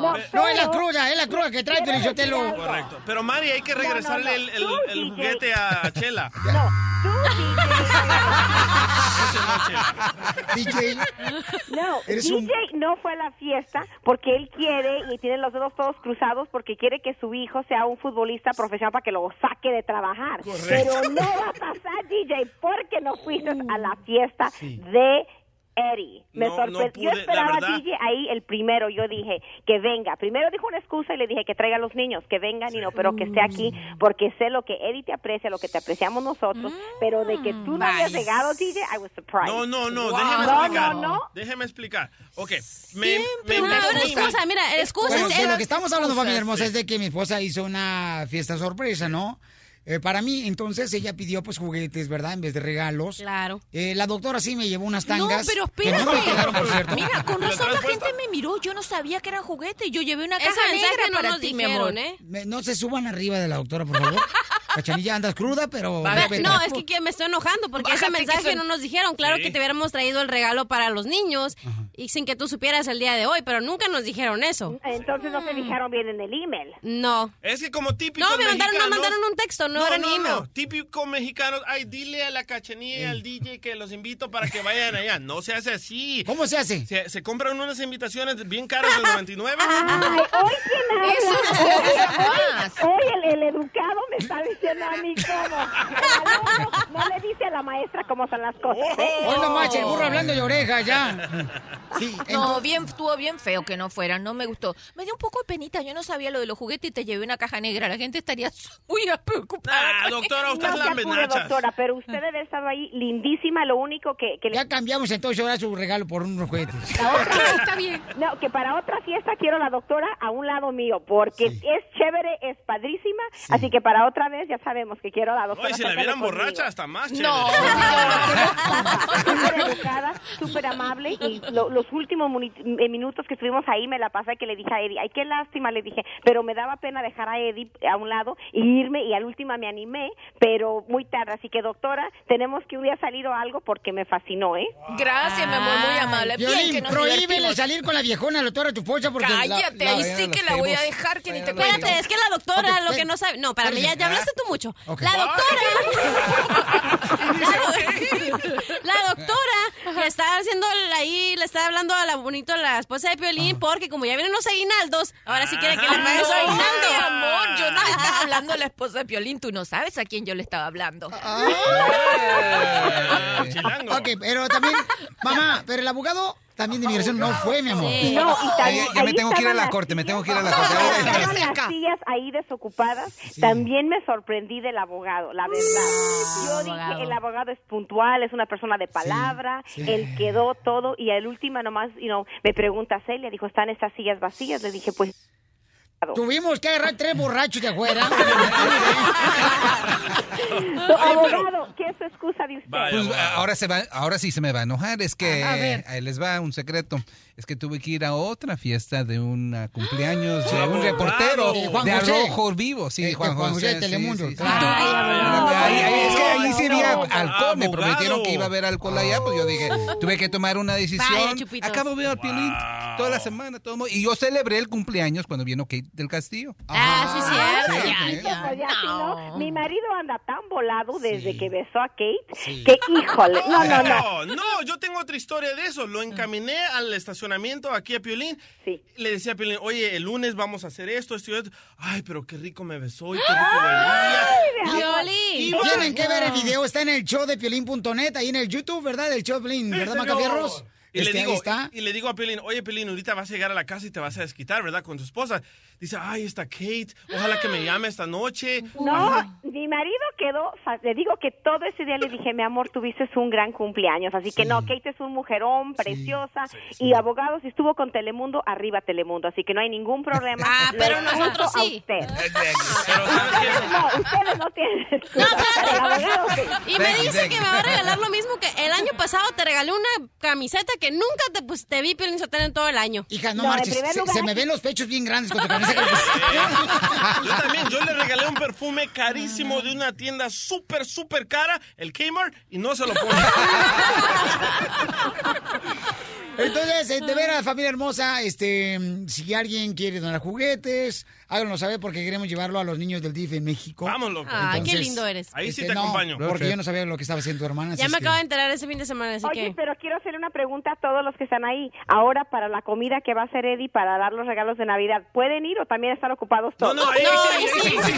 No,
No, es la cruda, es la cruda que trae
algo.
Correcto. Pero Mari, hay que regresarle
no.
el, juguete a Chela.
No, tú,
DJ.
No,
Eres
DJ
un-
no fue a la fiesta porque él quiere y tiene los dedos todos cruzados porque quiere que su hijo sea un futbolista profesional para que lo saque de trabajar.
Correcto.
Pero no va a pasar, DJ, porque no fuiste a la fiesta de Eddie. Me
No,
sorprendió.
no
yo esperaba a. DJ ahí el primero. Yo dije que venga. Primero dijo una excusa y le dije que traiga a los niños, que vengan y no, pero que esté aquí porque sé lo que Eddie te aprecia, lo que te apreciamos nosotros. Pero de que tú no hayas
Nice.
llegado, DJ, I was surprised.
No, no, no,
Wow.
déjeme explicar.
no, no.
Déjeme explicar. Ok, me, me
una excusa, mira, excusa
Bueno,
es
de lo que estamos hablando, familia hermosa,
Sí.
es de que mi esposa hizo una fiesta sorpresa, ¿no? Eh, para mí, entonces ella pidió pues juguetes, ¿verdad? En vez de regalos.
Claro.
Eh, la doctora sí me llevó unas
No,
tangas.
pero
que no
espérate.
me quedaron, por cierto.
Mira, con razón la gente me miró. Yo no sabía que eran juguetes. Yo llevé una
Ese
caja
mensaje
negra
no
para
nos
ti, mi
dijeron,
amor.
¿eh?
Me- no se suban arriba de la doctora, por favor. Cachanilla, andas cruda, pero...
Ve- No, es que, me estoy enojando porque ese
Bájate,
mensaje
son-
no nos dijeron. Claro
Sí.
que te hubiéramos traído el regalo para los niños y sin que tú supieras el día de hoy, pero nunca nos dijeron eso.
Entonces no se fijaron bien en el email.
No.
Es que como típico
No, me mandaron, nos mandaron un texto, no, era ni email.
no. Típico mexicano, ay, dile a la cachanilla y al DJ que los invito para que vayan allá. No se hace así.
¿Cómo se hace?
Se, se compran unas invitaciones bien caras del 99.
Ay, hoy quién habla?
Eso no se hace más.
Hoy el, el educado me está diciendo a mí cómo. No le dice a la maestra cómo son las cosas. ¿eh?
Hoy no manches, el burro hablando de oreja ya. Sí,
No, bien, estuvo bien feo que no fueran, no me gustó. Me dio un poco de penita, yo no sabía lo de los juguetes y te llevé una caja negra. La gente estaría muy preocupada.
Ah, doctora, usted
No
es la
doctora, pero usted debe haber estado ahí lindísima. Lo único que, que le-
Ya cambiamos entonces ahora su regalo por unos juguetes.
La otra- No, que para otra fiesta quiero la doctora a un lado mío, porque es chévere, es padrísima, así que para otra vez ya sabemos que quiero a la doctora.
Oye, si la vieran
conmigo.
borracha, hasta más
No,
chévere.
súper educada, súper amable y lo- los últimos eh, minutos que estuvimos ahí me la pasé que le dije a Eddie, ay, qué lástima, le dije, pero me daba pena dejar a Eddie a un lado y irme y al último me animé, pero muy tarde, así que doctora, tenemos que un día salir o algo porque me fascinó, ¿eh?
Gracias, mi amor, muy amable. Bien
Violín,
que nos
prohíbele
divertimos.
salir con la viejona, la doctora, tu esposa, porque... la-
Cállate,
la-
ahí sí que
la
voy a dejar que ni te
Espérate,
cuento.
es que la doctora
Ok,
lo que no sabe... No, espérame, ya, ya hablaste tú mucho.
Ok.
La doctora... la doctora que está haciendo ahí, le está hablando a la bonito, la esposa de Piolín, porque como ya vienen los aguinaldos, ahora sí quiere que le pague su aguinaldo.
mi amor, yo no le estaba hablando a la esposa de Piolín. Tú no sabes a quién yo le estaba hablando.
Ok, pero también, mamá, pero el abogado también de migración no fue, mi amor.
No, y también-
Ya me
ahí
tengo que ir a la corte, me tengo que ir a la
Estaban
corte.
las sillas ahí desocupadas. También me sorprendí del abogado, la verdad. Yo dije, el abogado es puntual, es una persona de palabra,
sí.
él quedó todo y al último nomás, you know, me pregunta Celia, dijo, ¿están estas sillas vacías? Le dije, pues...
Tuvimos que agarrar tres borrachos de afuera.
So, abogado, ¿qué es su excusa de usted?
Pues, ahora, se va, ahora sí se me va a enojar. Es que
A ver.
ahí les va un secreto. Es que tuve que ir a otra fiesta de un cumpleaños de un reportero
De Juan
de
José.
Rojo Vivo. Sí,
Este,
Juan José.
Telemundo,
es que ahí sí había al- alcohol. Me prometieron que iba a haber alcohol allá, pues yo dije, tuve que tomar una decisión. Acabo de ver a Piolín toda la semana, todo, y yo celebré el cumpleaños cuando vino Kate del Castillo.
Ah, sí.
Sí,
mi marido anda tan volado desde que besó a Kate que, híjole, no, no, no.
No, yo tengo otra historia de eso. Lo encaminé al estacionamiento aquí a Piolín. Le decía a Piolín, oye, el lunes vamos a hacer esto, esto y esto. Ay, pero qué rico me besó y qué rico.
Y
Iba-
Tienen que ver el video, está en el show de Piolín.net, ahí en el YouTube, ¿verdad? Del show de Piolín, ¿verdad. Macafierros?
Y le,
Este, ahí
digo,
está.
y le digo a Pelín, oye Pelín, ahorita vas a llegar a la casa y te vas a desquitar, ¿verdad? Con tu esposa. Dice, ay, está Kate, ojalá que me llame esta noche.
No,
Ajá.
mi marido quedó, fa- le digo que todo ese día le dije, mi amor, tuviste un gran cumpleaños, así que no, Kate es un mujerón, preciosa, y abogado, si estuvo con Telemundo, arriba Telemundo, así que no hay ningún problema.
Ah, pero nosotros
a
sí.
usted.
Pero ¿sabes qué?
No, ustedes no tienen excusa, pero abogado.
Y me dice que me va a regalar lo mismo que el año pasado te regalé una camiseta que nunca te, pues, te vi Sotelo en todo el año.
Hija, no, marches, se, se me ven los pechos bien grandes con tu.
Yo también, yo le regalé un perfume carísimo de una tienda súper, súper cara, el Kmart, y no se lo pone.
Entonces, eh, de veras, familia hermosa, este, si alguien quiere donar juguetes, háganos saber porque queremos llevarlo a los niños del DIF en México.
Loco.
Ay, qué lindo eres.
Ahí sí
este,
te
no,
acompaño.
Porque yo no sabía lo que estaba haciendo tu hermana.
Ya me
que-
acabo de enterar ese fin de semana, así
Oye,
que...
pero quiero hacerle una pregunta a todos los que están ahí. Ahora, para la comida que va a hacer Eddie para dar los regalos de Navidad, ¿pueden ir o también están ocupados todos?
No, no, ahí sí, ahí sí, sí, sí,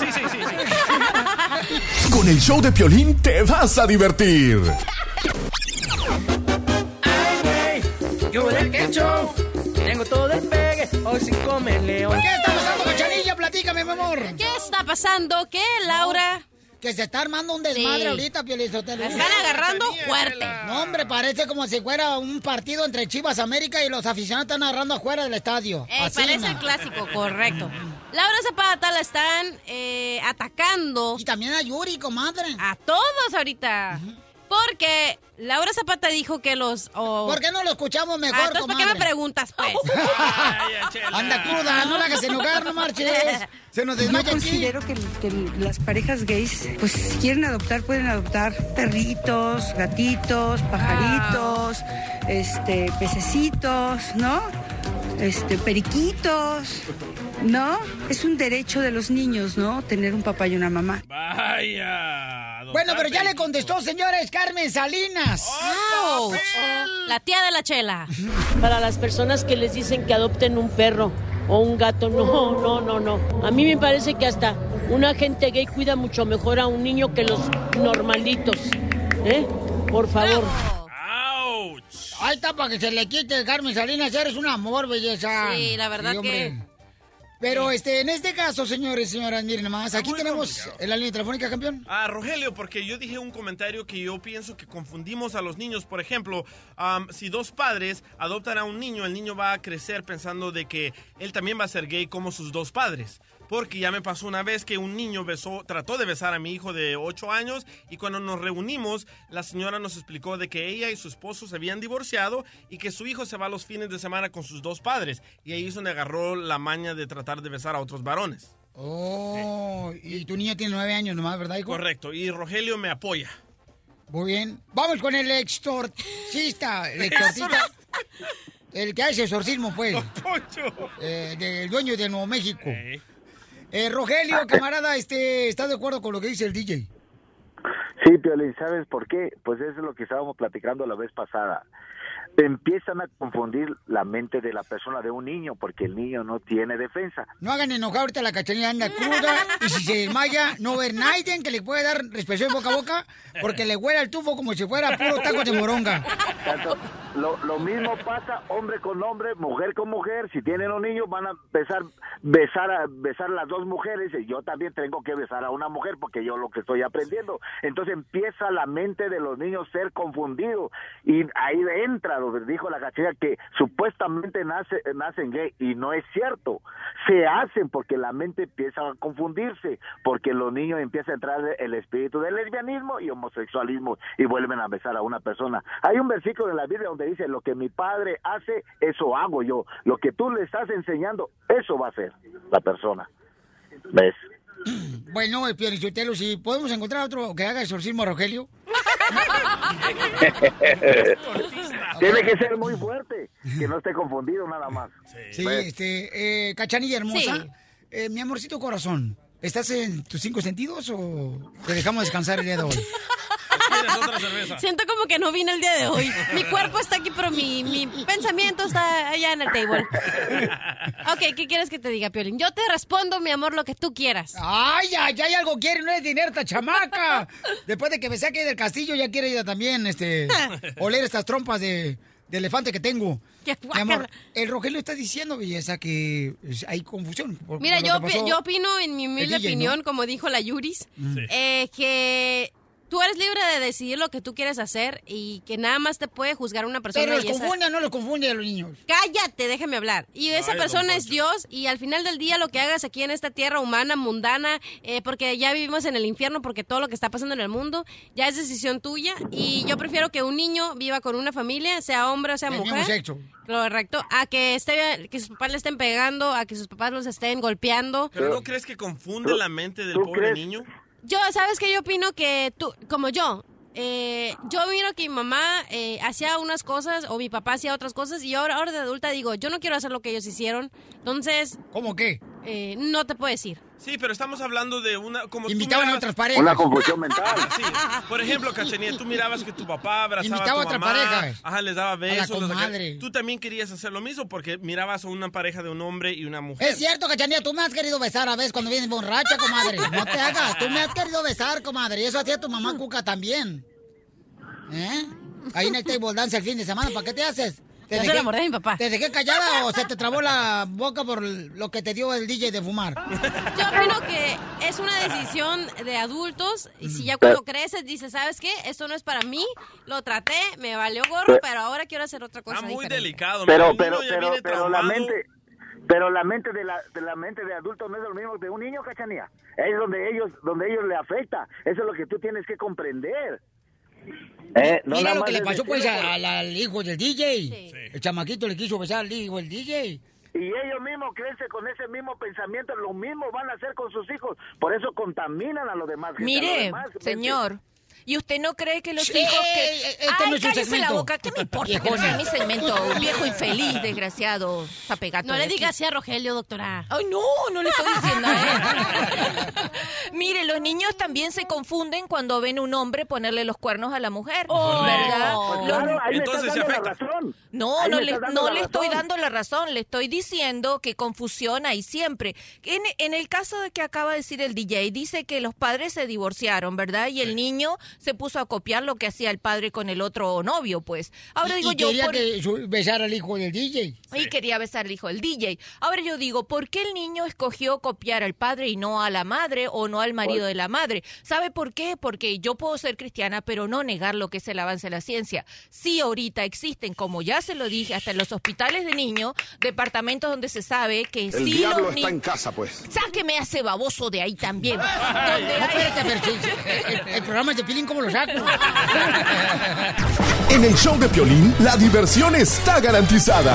sí, sí, sí, sí, sí.
Con el show de Piolín te vas a divertir.
Yo del quecho, tengo todo el pegue, hoy sin comer león.
¿Qué está pasando, Cachanilla? Platícame, mi amor.
¿Qué está pasando? ¿Qué, Laura?
Que se está armando un desmadre
Sí.
ahorita, Piolizotelo.
La están agarrando fuerte.
No, hombre, parece como si fuera un partido entre Chivas América y los aficionados están agarrando afuera del estadio.
Eh,
Así,
parece el clásico, correcto. Laura Zapata la están eh, atacando.
Y también a Yuri, comadre.
A todos ahorita. Porque Laura Zapata dijo que los... oh,
¿Por qué no lo escuchamos mejor,
Ah, entonces, ¿para qué me preguntas, pues?
Anda cruda, no la hagas enojar, no marches. Se nos
Yo
desmaya aquí.
considero que, que las parejas gays, pues si quieren adoptar, pueden adoptar perritos, gatitos, pajaritos, este, pececitos, ¿no? Este, periquitos, ¿no? Es un derecho de los niños, ¿no? Tener un papá y una mamá.
Vaya.
Bueno, pero ya le contestó, señores, Carmen Salinas.
Ouch. La tía de la chela.
Para las personas que les dicen que adopten un perro o un gato, no, no, no, no. A mí me parece que hasta un agente gay cuida mucho mejor a un niño que los normalitos. ¿Eh? Por favor.
Ahí está para que se le quite, Carmen Salinas. Eres un amor, belleza.
Sí, la verdad
hombre. Pero este, en este caso, señores y señoras, miren nomás, aquí tenemos en la línea telefónica, campeón.
Ah, Rogelio, porque yo dije un comentario que yo pienso que confundimos a los niños. Por ejemplo, am, si dos padres adoptan a un niño, el niño va a crecer pensando de que él también va a ser gay como sus dos padres. Porque ya me pasó una vez que un niño besó, trató de besar a mi hijo de 8 años y cuando nos reunimos, la señora nos explicó de que ella y su esposo se habían divorciado y que su hijo se va los fines de semana con sus dos padres. Y ahí es donde agarró la maña de tratar de besar a otros varones.
Oh, y tu niña tiene nueve años nomás, ¿verdad, hijo?
Correcto, y Rogelio me apoya.
Muy bien. Vamos con el exorcista. El exorcista. El que hace exorcismo, pues. Eh, del dueño de Nuevo México. Eh, Rogelio, camarada, este, ¿estás de acuerdo con lo que dice el DJ?
Sí, Piolín, ¿sabes por qué? Pues eso es lo que estábamos platicando la vez pasada. Empiezan a confundir la mente de la persona de un niño porque el niño no tiene defensa.
No hagan enojar ahorita la cachanilla anda cruda y si se desmaya, no ver nadie que le pueda dar respiración boca a boca porque le huele el tufo como si fuera puro taco de moronga.
Lo, lo mismo pasa hombre con hombre, mujer con mujer. Si tienen un niño van a empezar besar a besar las dos mujeres y yo también tengo que besar a una mujer porque yo lo que estoy aprendiendo. Entonces empieza la mente de los niños ser confundido y ahí entra dijo la cachilla que supuestamente nace, nacen gay y no es cierto. Se hacen porque la mente empieza a confundirse porque los niños empieza a entrar el espíritu del lesbianismo y homosexualismo y vuelven a besar a una persona. Hay un versículo en la Biblia donde dice, lo que mi padre hace, eso hago yo. Lo que tú le estás enseñando, eso va a hacer la persona. ¿Ves?
Bueno, el Piolichotelo, si podemos encontrar otro que haga exorcismo a Rogelio.
Tiene que ser muy fuerte, que no esté confundido nada más.
Sí,
Pues,
este, eh, Cachanilla hermosa.
Sí.
Eh, mi amorcito corazón, ¿estás en tus cinco sentidos o te dejamos descansar el día de hoy?
Siento como que no vine el día de hoy. Mi cuerpo está aquí, pero mi, mi pensamiento está allá en el table. Ok, ¿qué quieres que te diga, Piolín? Yo te respondo, mi amor, lo que tú quieras.
¡Ay, ay, ay! Algo quiere, no es dinero esta chamaca. Después de que me saque del castillo, ya quiere ella también, este, oler estas trompas de, de elefante que tengo. Mi amor, el Rogelio está diciendo, belleza, que hay confusión. por-
Mira,
por
yo, yo opino, en mi humilde
DJ,
opinión,
¿no?
como dijo la Yuris,
Mm. Sí.
eh, que tú eres libre de decidir lo que tú quieres hacer y que nada más te puede juzgar una persona.
Pero los
y esa-
confunde o no los confunde a los niños.
Cállate, déjame hablar. Y esa
Ay,
persona es Dios y al final del día lo que hagas aquí en esta tierra humana, mundana, eh, porque ya vivimos en el infierno, porque todo lo que está pasando en el mundo ya es decisión tuya y yo prefiero que un niño viva con una familia, sea hombre o sea mujer.
sexo.
Correcto, a que esté que sus papás le estén pegando, a que sus papás los estén golpeando.
¿Pero no crees que confunde la mente del pobre niño?
Yo, ¿sabes qué? Yo opino que tú, como yo, eh, yo miro que mi mamá eh, hacía unas cosas o mi papá hacía otras cosas y ahora, ahora de adulta digo, yo no quiero hacer lo que ellos hicieron. Entonces...
¿Cómo qué?
Eh, no te puedo decir.
Sí, pero estamos hablando de una... Como
Invitaban a otras parejas.
Una confusión mental.
Sí. Por ejemplo, Cachanilla, tú mirabas que tu papá abrazaba
Invitaba
a
a
tu mamá.
parejas.
Ajá, les daba besos. los sacaba-
comadre.
Tú también querías hacer lo mismo porque mirabas a una pareja de un hombre y una mujer.
Es cierto, Cachanilla, tú me has querido besar a veces cuando vienes borracha, comadre. No te hagas, tú me has querido besar, comadre. Y eso hacía tu mamá Cuca también. ¿Eh? Ahí en el table dance el fin de semana, ¿para qué te haces?
Yo se la mordí a mi papá.
¿Te dejé callada o se te trabó la boca por lo que te dio el DJ de fumar?
Yo opino que es una decisión de adultos y si ya cuando creces dices, ¿sabes qué? Esto no es para mí, lo traté, me valió gorro,
Pero-
ahora quiero hacer otra cosa
Está muy
diferente.
delicado.
Pero, pero, pero, pero la mente, pero la mente de la, de la mente de adulto no es lo mismo que de un niño, cachanía. Es donde ellos, donde ellos le afecta. Eso es lo que tú tienes que comprender. Eh, no
Mira lo que le pasó pues al, al hijo del DJ. El chamaquito le quiso besar al hijo del DJ.
Y ellos mismos crecen con ese mismo pensamiento, lo mismo van a hacer con sus hijos. Por eso contaminan a los demás. gente, a los
Mire,
demás,
señor. ¿Y usted no cree que los
Sí,
hijos que...
este
Ay,
no es
cállese la boca. ¿Qué me importa que no sea mi segmento? Un viejo infeliz, desgraciado, zapegato.
No le digas así a Rogelio, doctora.
Ay, no, no le estoy diciendo a él. Mire, los niños también se confunden cuando ven un hombre ponerle los cuernos a la mujer, ¿verdad? Los-
claro, ahí
Entonces se
la
afecta.
razón.
No,
Ahí
no
le
no
la
estoy dando la razón, le estoy diciendo que confusión hay siempre. En, en el caso de que acaba de decir el DJ, dice que los padres se divorciaron, ¿verdad? Y el niño se puso a copiar lo que hacía el padre con el otro novio, pues. Ahora
Y-
digo
y
yo...
quería
por-
que besar al hijo del DJ.
y quería besar al hijo del DJ. Ahora yo digo, ¿por qué el niño escogió copiar al padre y no a la madre o no al marido de la madre? ¿Sabe por qué? Porque yo puedo ser cristiana, pero no negar lo que es el avance de la ciencia. Sí, ahorita existen, como ya se lo dije, hasta en los hospitales de niños, departamentos donde se sabe que
El
sí
diablo
los
está en casa, pues.
Sáqueme a ese baboso de ahí también.
No,
Donde hay-
espérate, pero sí, el, el programa es de Pilín, ¿cómo lo saco?
En el show de Piolín, la diversión está garantizada.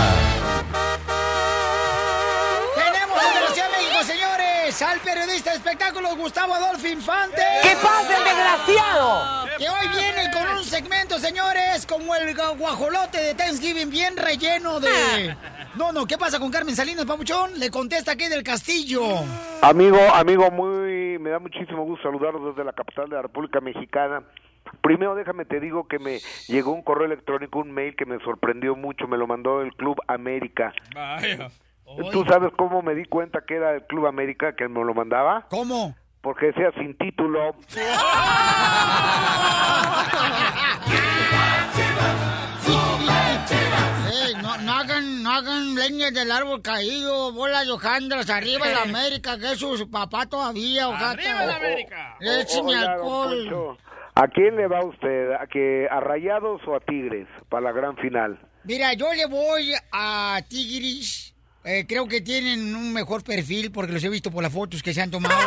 Tenemos desde la Ciudad de México, señores, al periodista de espectáculos Gustavo Adolfo Infante.
¿Qué pasa, el desgraciado?
Que hoy viene con un segmento, señores, como el gu- guajolote de Thanksgiving, bien relleno de... No, no, ¿qué pasa con Carmen Salinas, papuchón? Le contesta aquí del Castillo.
Amigo, amigo, muy, me da muchísimo gusto saludarlos desde la capital de la República Mexicana. Primero déjame te digo que me llegó un correo electrónico, un mail que me sorprendió mucho, me lo mandó el Club América.
Vaya.
¿Tú sabes cómo me di cuenta que era el Club América que me lo mandaba?
¿Cómo?
Porque decía sin título.
No, no hagan, no hagan leñas del árbol caído, bolas de hojandras, arriba la América, que es su papá todavía, ojata.
¡Arriba la América!
Écheme alcohol.
¿A quién le va usted? ¿A, que, ¿A Rayados o a Tigres para la gran final?
Mira, yo le voy a Tigris. Eh, creo que tienen un mejor perfil porque los he visto por las fotos que se han tomado.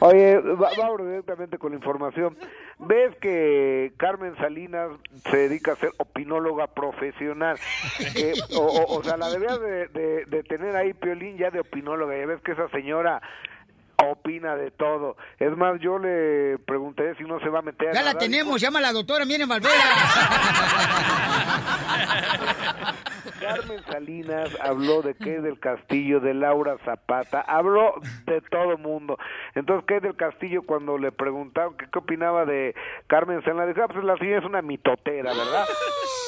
Oye, va- vamos directamente con la información. ¿Ves que Carmen Salinas se dedica a ser opinóloga profesional? O, o- o sea, la deberías de, de- de tener ahí, Piolín, ya de opinóloga. Ya ves que esa señora opina de todo. Es más, yo le pregunté si no se va a meter a
Ya la tenemos, llama a la doctora Miren Valvera.
Carmen Salinas habló de Kay del Castillo, de Laura Zapata, habló de todo mundo. Entonces, Kay del Castillo, cuando le preguntaron que qué opinaba de Carmen Salinas, dijo, ah, pues la señora es una mitotera, ¿verdad?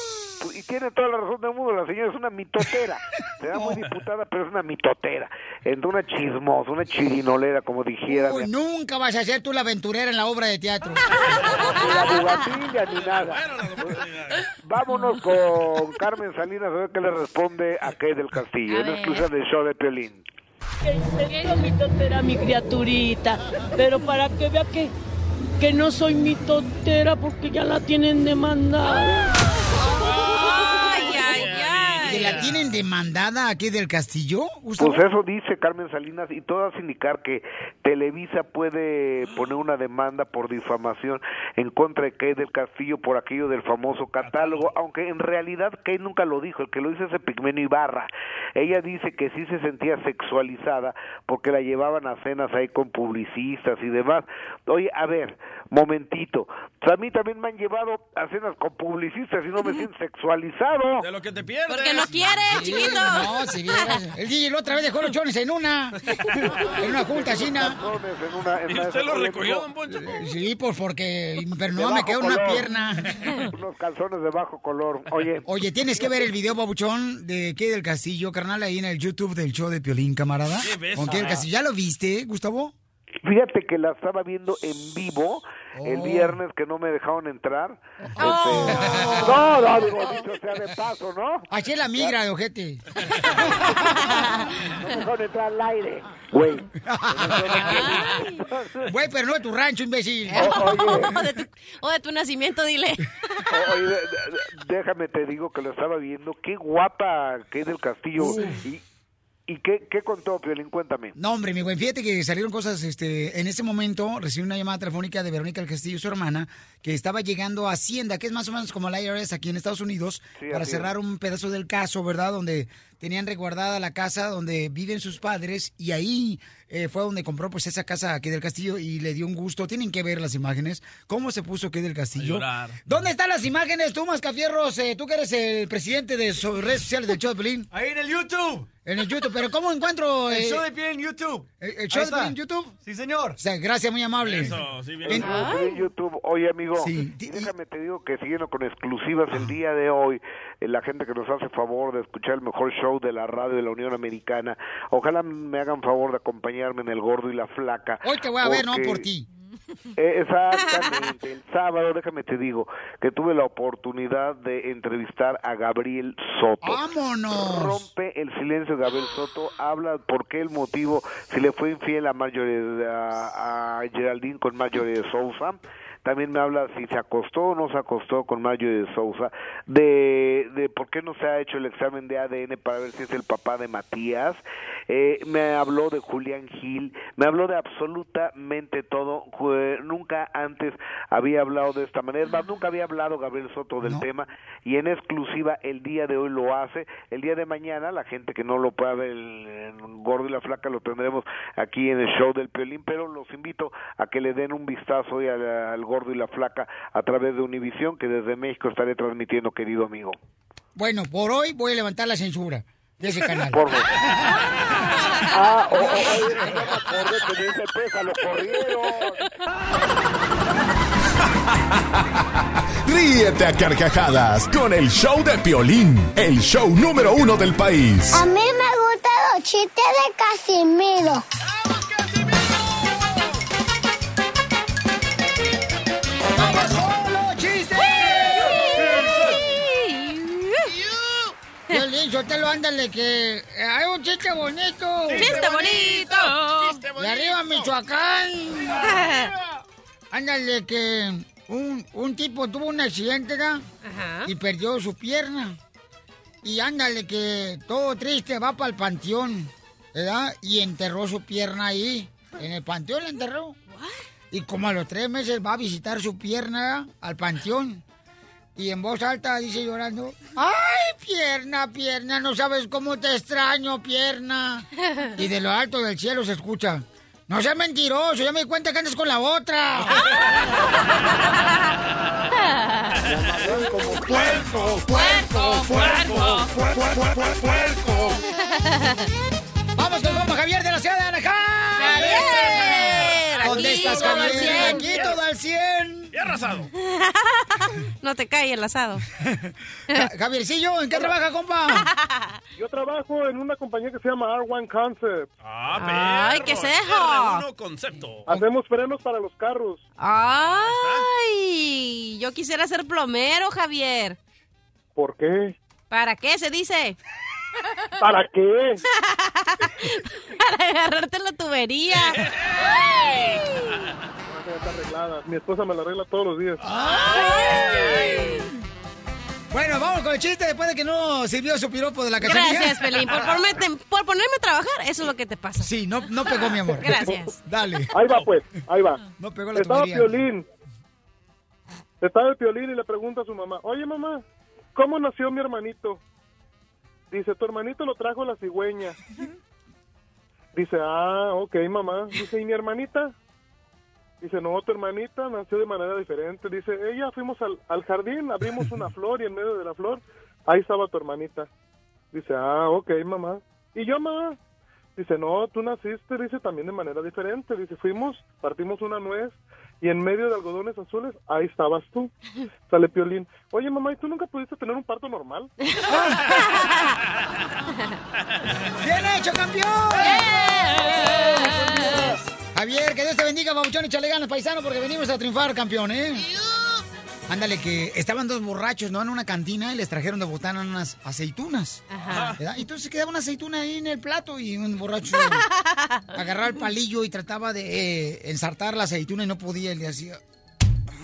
Y tiene toda la razón del mundo, la señora es una mitotera. Será muy diputada, pero es una mitotera. Entonces, una chismosa, una chirinolera, como dijera.
Uy, nunca vas a ser tú la aventurera en la obra de teatro.
Ni la ni nada. Vámonos con Carmen Salinas a ver qué le responde a Kay del Castillo. En exclusiva del show de Piolín.
Seguro mi totera, mi criaturita. Pero para que vea que, que no soy mi totera porque ya la tienen demandada.
Ay, ay, ay.
¿Que la tienen demandada aquí del Castillo?
Pues eso dice Carmen Salinas y todo hace indicar que Televisa puede poner una demanda por difamación en contra de Kay del Castillo por aquello del famoso catálogo, aunque en realidad Kay nunca lo dijo, el que lo dice es Pigmenio Ibarra. Ella dice que sí se sentía sexualizada porque la llevaban a cenas ahí con publicistas y demás. Oye, a ver, momentito, pues a mí también me han llevado a cenas con publicistas y no me siento sexualizado.
De lo que te pierdes.
Porque no quiere,
Sí,
chiquito.
No, si vieras. El DJ la otra vez dejó los chones en una. En una junta
una, en
¿Y
una-
usted lo
oye,
recogió, don Poncho?
Sí, pues porque. Pero no, me quedó una
color.
pierna.
Unos calzones de bajo color. Oye,
Oye, tienes que ver el video, babuchón, de Kay del Castillo, carnal, ahí en el YouTube del show de Piolín, camarada.
¿Qué ves?
Con Kay del Castillo. ¿Ya lo viste, Gustavo?
Fíjate que la estaba viendo en vivo el
Oh.
viernes que no me dejaron entrar. Este, No, no, digo, dicho sea de paso, ¿no?
Así la migra de ojete.
No me dejaron entrar al aire. Güey.
Güey, pero no de tu rancho, imbécil.
o, de tu, o de tu nacimiento, dile.
Oye, déjame te digo que lo estaba viendo. Qué guapa que es del Castillo. ¿Y, y qué, qué contó, Piolín? Cuéntame.
No, hombre, mi buen, fíjate que salieron cosas, este, en ese momento recibí una llamada telefónica de Verónica del Castillo, su hermana, que estaba llegando a Hacienda, que es más o menos como la IRS aquí en Estados Unidos,
Sí,
para cerrar
es.
un pedazo del caso, ¿verdad? Donde tenían resguardada la casa donde viven sus padres y ahí eh, fue donde compró pues esa casa aquí del Castillo y le dio un gusto. Tienen que ver las imágenes, cómo se puso aquí del Castillo. ¿Dónde están las imágenes tú, Mascafierros? Eh, tú que eres el presidente de so- redes sociales del show de Pelín.
Ahí en el YouTube.
En el YouTube, pero ¿cómo encuentro?
El
eh,
show de pie en YouTube.
¿El, el
Ahí
show de
está.
Pelín en YouTube?
Sí, señor.
O sea, gracias, muy amable.
Eso, sí, bien.
En-
YouTube. Oye, amigo,
Sí.
déjame te digo que siguiendo con exclusivas el día de hoy, la gente que nos hace favor de escuchar el mejor show de la radio de la Unión Americana, ojalá me hagan favor de acompañarme en El Gordo y la Flaca.
Hoy te voy a ver, no
porque-
por ti.
Eh, Exactamente, el sábado, déjame te digo, que tuve la oportunidad de entrevistar a Gabriel Soto.
¡Vámonos!
Rompe el silencio Gabriel Soto, habla por qué el motivo, si le fue infiel a Marjorie, a, a Geraldine con Marjorie de Sousa. También me habla si se acostó o no se acostó con Marjorie de Sousa, de, de por qué no se ha hecho el examen de ADN para ver si es el papá de Matías. Eh, me habló de Julián Gil, me habló de absolutamente todo. Ju- nunca antes había hablado de esta manera, más, nunca había hablado Gabriel Soto del tema y en exclusiva el día de hoy lo hace. El día de mañana, la gente que no lo pueda ver en Gordo y la Flaca lo tendremos aquí en el show del Piolín, pero los invito a que le den un vistazo hoy al, al Gordo y la Flaca a través de Univisión, que desde México estaré transmitiendo, querido amigo.
Bueno, por hoy voy a levantar la censura de ese canal.
Por favor. Ah, o- o- oye, ya me acordé que de ese pesa lo corrieron.
Ríete a carcajadas con el show de Piolín, el show número uno del país.
A mí me gustan los chistes de Casimiro.
Violín, Sotelo, ándale, que eh, hay un chiste bonito.
¡Chiste bonito!
De arriba, Michoacán. Ándale, que un, un tipo tuvo un accidente, ¿verdad?
Ajá.
Y perdió su pierna. Y ándale, que todo triste va para el panteón, ¿verdad? Y enterró su pierna ahí. En el panteón la enterró. Y como a los tres meses va a visitar su pierna al panteón. Y en voz alta dice llorando, ¡ay, pierna, pierna! No sabes cómo te extraño, pierna. Y de lo alto del cielo se escucha, no seas mentiroso, ya me di cuenta que andas con la otra.
como puerco, puerco, puerco, puerco, puerco.
Vamos con compa Javier de la ciudad de Anaheim. ¿Dónde
Aquí,
estás,
todo al
Javier?
100.
Aquí todo al 100.
Y arrasado.
No te cae el asado.
Ja- Javiercillo, ¿en qué trabaja, compa?
Yo trabajo en una compañía que se llama R1 Concept.
Ah,
Ay, ¿qué eso?
R1 concepto.
Hacemos frenos para los carros.
Ay, yo quisiera ser plomero, Javier.
¿Por qué?
¿Para qué se dice?
¿Para qué?
Para agarrarte la tubería.
Está arreglada. Mi esposa me la arregla todos los días.
Bueno, vamos con el chiste después de que no sirvió su piropo de la cachanilla.
Gracias, Pelín. Por ponerme a trabajar, eso es lo que te pasa.
Sí, no, no pegó, mi amor.
Gracias.
Dale.
Ahí va, pues. Ahí va.
No pegó la
Estaba
tubería.
Piolín. Estaba el Piolín y le pregunta a su mamá, oye mamá, ¿cómo nació mi hermanito? Dice, tu hermanito lo trajo la cigüeña. Dice, ah, ok, mamá. Dice, ¿y mi hermanita? Dice, no, tu hermanita nació de manera diferente. Dice, ella fuimos al, al jardín, abrimos una flor y en medio de la flor, ahí estaba tu hermanita. Dice, ah, ok, mamá. ¿Y yo, mamá? Dice, no, tú naciste, dice, también de manera diferente. Dice, fuimos, partimos una nuez y en medio de algodones azules, ahí estabas tú. Sale Piolín. Oye, mamá, ¿y tú nunca pudiste tener un parto normal?
¡Bien hecho, campeón! Javier, que Dios te bendiga, babuchón, échale ganas, paisano, porque venimos a triunfar, campeón, ¿eh? Ándale, que estaban dos borrachos, ¿no? En una cantina y les trajeron de botana unas aceitunas.
Ajá.
¿verdad? Entonces quedaba una aceituna ahí en el plato y un borracho agarraba el palillo y trataba de eh, ensartar la aceituna y no podía. Y le hacía,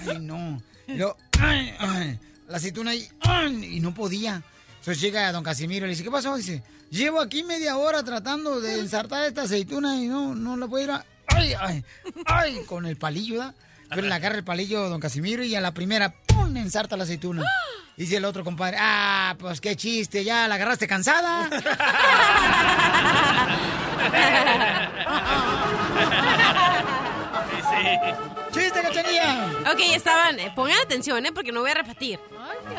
ay, no. Y luego, ay, ay, la aceituna ahí, ay, y no podía. Entonces llega don Casimiro y le dice, ¿qué pasó? Dice, llevo aquí media hora tratando de ensartar esta aceituna y no, no la puedo ir a... Ay, ay, ay, con el palillo, ¿verdad? Pero le agarra el palillo don Casimiro y a la primera, ¡pum!, ensarta la aceituna. Y dice el otro compadre, ah, pues qué chiste, ya la agarraste cansada. ¡Chiste, cachanilla!
Ok, estaban. eh, pongan atención, ¿eh? Porque no voy a repetir.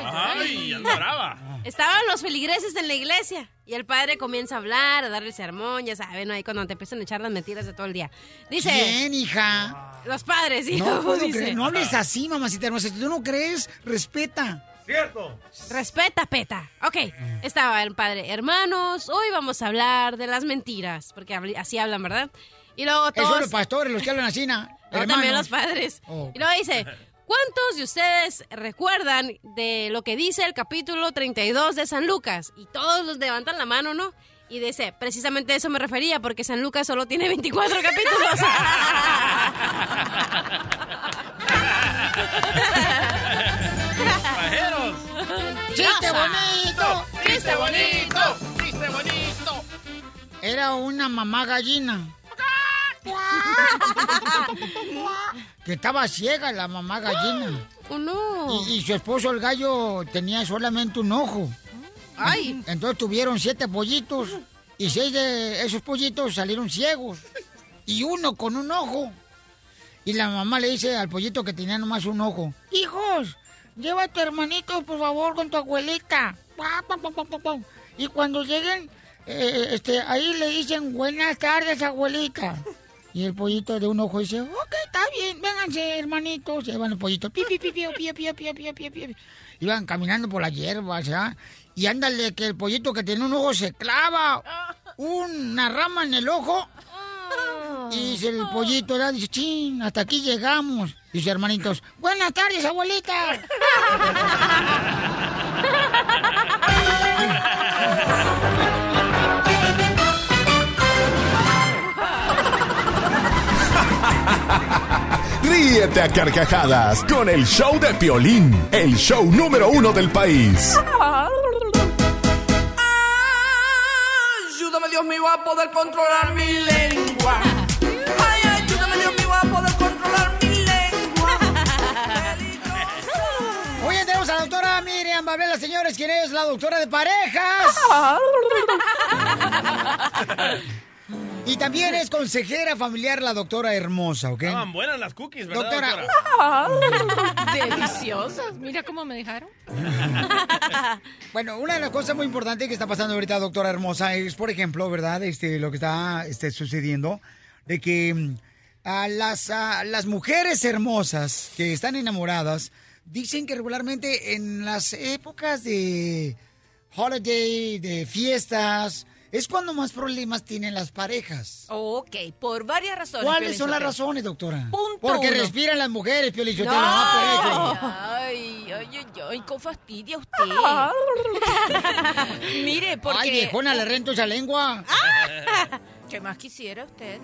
Ay, anda brava.
Estaban los feligreses en la iglesia y el padre comienza a hablar, a dar el sermón, ya saben, ahí cuando te empiezan a echar las mentiras de todo el día. Dice.
Bien, hija.
Los padres, sí.
No puedo
dice.
creer, no hables así, mamacita hermosa. Si tú no crees, respeta.
Cierto.
Respeta, peta. Ok, estaba el padre. Hermanos, hoy vamos a hablar de las mentiras, porque así hablan, ¿verdad? Y luego todos...
son los pastores, los que hablan así, ¿no?
No, también los padres.
Oh.
Y luego dice, ¿cuántos de ustedes recuerdan de lo que dice el capítulo 32 de San Lucas? Y todos los levantan la mano, ¿no? Y dice, precisamente a eso me refería, porque San Lucas solo tiene 24 capítulos.
Pajeros.
¡Chiste bonito!
¡Chiste bonito!
¡Chiste bonito!
Era una mamá gallina. que estaba ciega la mamá gallina.
¡Oh, no!
Y, y su esposo, el gallo, tenía solamente un ojo.
¡Ay!
Entonces tuvieron siete pollitos. Y seis de esos pollitos salieron ciegos. Y uno con un ojo. Y la mamá le dice al pollito que tenía nomás un ojo. Hijos, lleva a tu hermanito, por favor, con tu abuelita. Y cuando lleguen, eh, este, ahí le dicen buenas tardes, abuelita. Y el pollito de un ojo dice, ok, está bien, vénganse, hermanitos. Y ahí van los pollitos, pi, pi, pi, pi, pi, pi, pi, pi, pi, pi. Iban caminando por la hierba, ¿verdad? Y ándale, que el pollito que tiene un ojo se clava una rama en el ojo. Y dice el pollito, ¿verdad? Dice, chin, hasta aquí llegamos. Dice, hermanitos, buenas tardes, abuelita.
Ríete a carcajadas con el show de Piolín, el show número uno del país. mío, a poder controlar mi lengua.
Ay, ayúdame, me mío, a poder controlar mi lengua. Hoy
tenemos a la doctora Miriam Babela, señores, quien es la doctora de parejas. Y también es consejera familiar la doctora hermosa, ¿ok?
Estaban buenas las cookies, ¿verdad,
Doctora,
doctora?
Deliciosas. Mira cómo me dejaron.
Bueno, una de las cosas muy importantes que está pasando ahorita, doctora hermosa, es, por ejemplo, ¿verdad? Este, lo que está este, sucediendo, de que mm, a las, a las mujeres hermosas que están enamoradas dicen que regularmente en las épocas de holiday, de fiestas, es cuando más problemas tienen las parejas.
Ok, por varias razones.
¿Cuáles son las razones, doctora?
Punto
Porque
uno.
respiran las mujeres, Piolín
No.
Eso.
Ay, ay, ay, ay, con fastidia usted. Mire, porque...
Ay, viejona, le rento esa lengua.
¿Qué más quisiera usted?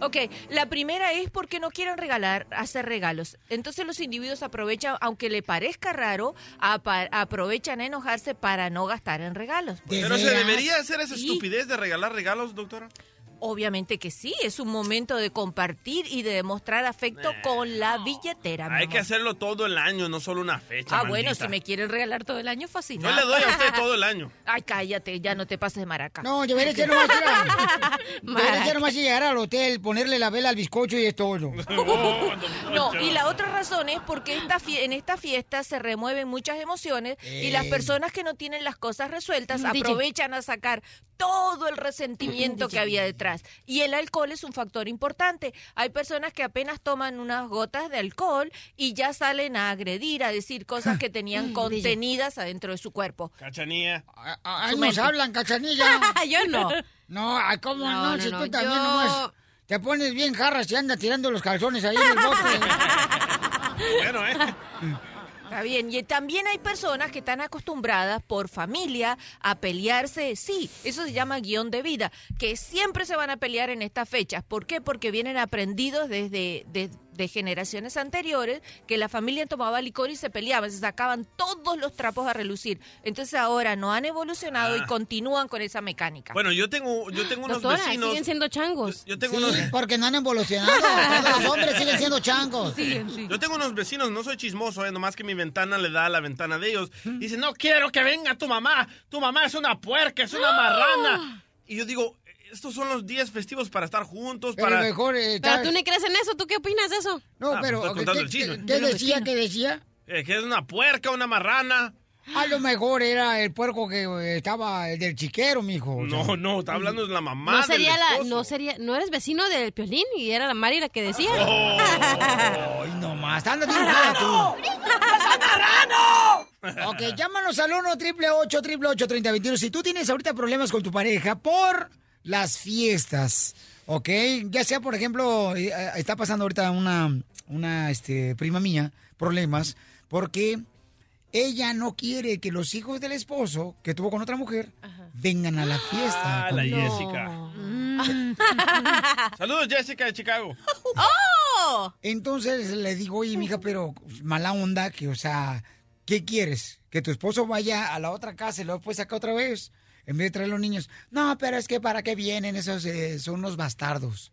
Ok, la primera es porque no quieren regalar, hacer regalos. Entonces los individuos aprovechan, aunque le parezca raro, apa- aprovechan a enojarse para no gastar en regalos.
Pero se debería hacer esa estupidez de regalar regalos, doctora.
Obviamente que sí, es un momento de compartir y de demostrar afecto con la billetera.
Hay que hacerlo todo el año, no solo una fecha.
Ah, bueno, si me quieren regalar todo el año,
Yo
fascinante.
le doy a usted todo el año.
Ay, cállate, ya no te pases de maraca.
No, nomás, mira, debería ser nomás llegar al hotel, ponerle la vela al bizcocho y es todo.
No, y la otra razón es porque esta fie- en esta fiesta se remueven muchas emociones y las
Eh.
personas que no tienen las cosas resueltas aprovechan a sacar todo el resentimiento que había detrás. Y el alcohol es un factor importante. Hay personas que apenas toman unas gotas de alcohol y ya salen a agredir, a decir cosas que tenían contenidas adentro de su cuerpo.
Cachanía.
Ay,
Su
nos
mente.
hablan, cachanilla.
Yo no.
No, ay, ¿cómo no?
No, no,
si
no,
tú también
yo-
nomás te pones bien jarras y anda tirando los calzones ahí en el bote.
Bueno, ¿eh?
Está bien, y también hay personas que están acostumbradas por familia a pelearse, sí, eso se llama guion de vida, que siempre se van a pelear en estas fechas. ¿Por qué? Porque vienen aprendidos desde de, de generaciones anteriores que la familia tomaba licor y se peleaban, se sacaban todos los trapos a relucir. Entonces ahora no han evolucionado y
Ah.
continúan con esa mecánica.
Bueno, yo tengo, yo tengo unos
Doctora,
vecinos.
siguen
siendo changos.
Yo tengo
Sí,
unos.
porque no han evolucionado. Los hombres siguen siendo changos.
Yo tengo unos vecinos, no soy chismoso, eh, nomás que mi ventana le da a la ventana de ellos. Dice, no quiero que venga tu mamá. Tu mamá es una puerca, es una marrana. Y yo digo, estos son los días festivos para estar juntos,
Pero
para...
mejor... eh,
Pero tú ni crees en eso, ¿tú qué opinas de eso?
No,
Ah,
pero...
estoy contando
¿qué,
el chisme.
qué- qué decía? ¿Qué decía?
Eh, que es una puerca, una marrana.
A lo mejor era el puerco que eh, estaba el del chiquero, mijo. o sea.
No, no, está hablando de la mamá
No sería
del
la, no sería, no eres vecino del Piolín y era la Mari la que decía.
Oh.
Ay, nomás, anda tú. Ok, llámanos al 1 888 3021 Si tú tienes ahorita problemas con tu pareja por las fiestas, ¿ok? Ya sea, por ejemplo, eh, eh, está pasando ahorita una, una este, prima mía problemas porque ella no quiere que los hijos del esposo que tuvo con otra mujer vengan a la fiesta.
Ah, la Jessica. Saludos, Jessica de Chicago.
¡Oh! Entonces le digo, oye, mija, pero mala onda, que, o sea, ¿qué quieres? ¿Que tu esposo vaya a la otra casa y luego pues acá otra vez? En vez de traer los niños. No, pero es que para qué vienen esos, eh, son unos bastardos.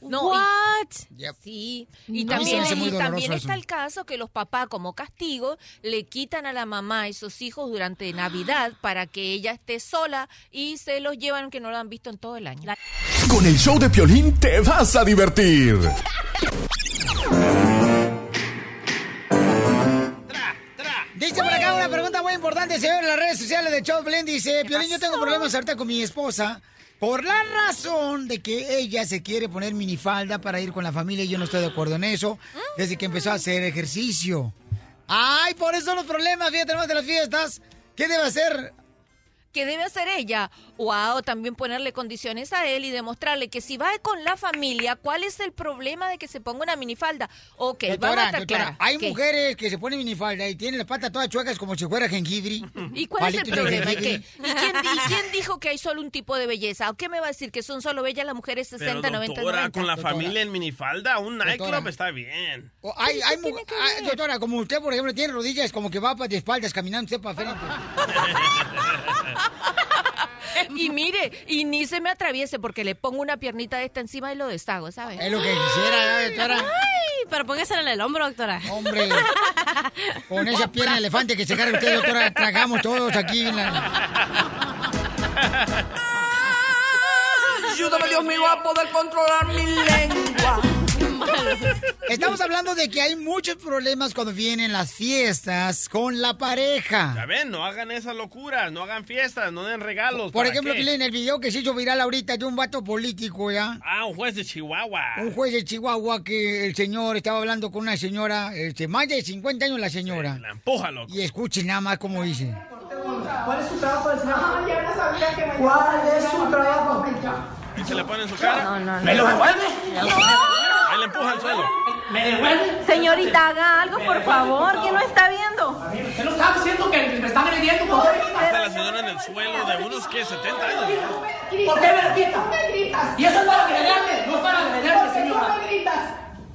No, y- sí. Y
No. A
también,
hace muy
y también
eso.
está el caso que los papás, como castigo, le quitan a la mamá a esos hijos durante Navidad para que ella esté sola y se los llevan que no lo han visto en todo el año.
Con el show de Piolín te vas a divertir.
Dice por acá una pregunta muy importante, señor, en las redes sociales de Choplin. Dice, Piolín, yo tengo problemas ahorita con mi esposa por la razón de que ella se quiere poner minifalda para ir con la familia y yo no estoy de acuerdo en eso desde que empezó a hacer ejercicio. Ay, por eso los problemas, fíjate más de las fiestas. ¿Qué debe hacer?
¿Qué debe hacer ella? Wow, también ponerle condiciones a él y demostrarle que si va con la familia, ¿cuál es el problema de que se ponga una minifalda? Ok, vamos a
Doctora,
estar
doctora, hay
¿Qué?
mujeres que se ponen minifalda y tienen las patas todas chuecas como si fuera jengibre.
¿Y cuál es el problema? ¿Y,
jengibre.
qué? ¿Y quién, di- y quién dijo que hay solo un tipo de belleza? ¿O qué me va a decir? ¿Que son solo bellas las mujeres 60,
Pero
90,
doctora,
90?
con la familia en minifalda, un nightclub está bien.
O hay, ah, doctora, como usted, por ejemplo, tiene rodillas como que va de espaldas caminando usted para frente.
Y mire, y ni se me atraviese porque le pongo una piernita de esta encima y lo deshago, ¿sabes?
Es lo que quisiera, ¿eh, doctora.
Ay, pero póngasela en el hombro, doctora.
Hombre, con esa pierna de elefante que se carga usted, doctora, tragamos todos aquí. en la-
Ayúdame, Dios mío, a poder controlar mi lengua.
Estamos hablando de que hay muchos problemas cuando vienen las fiestas con la pareja.
Ya ven, no hagan esas locuras, no hagan fiestas, no den regalos.
Por
¿para
ejemplo,
qué?
en el video que se hizo viral ahorita de un vato político, ¿ya?
Ah, un juez de Chihuahua.
Un juez de Chihuahua que el señor estaba hablando con una señora, este, más de 50 años la señora.
La empuja, loco.
Y escuchen nada más cómo dice.
¿Cuál es su trabajo, señor? ya no sabía que me ¿Cuál es su trabajo?
Y se le pone en su cara.
No, no, no. ¿Me lo devuelve?
Ahí le empuja al suelo.
¿Me devuelve?
Señorita, haga algo, por favor, que no está viendo.
¿Usted no está diciendo que me están agrediendo? ¿Por qué?
Está la señora en el suelo de unos, ¿qué? 70 años.
¿Por qué me lo? Y eso es para agredirme, no es para agredirme, señora.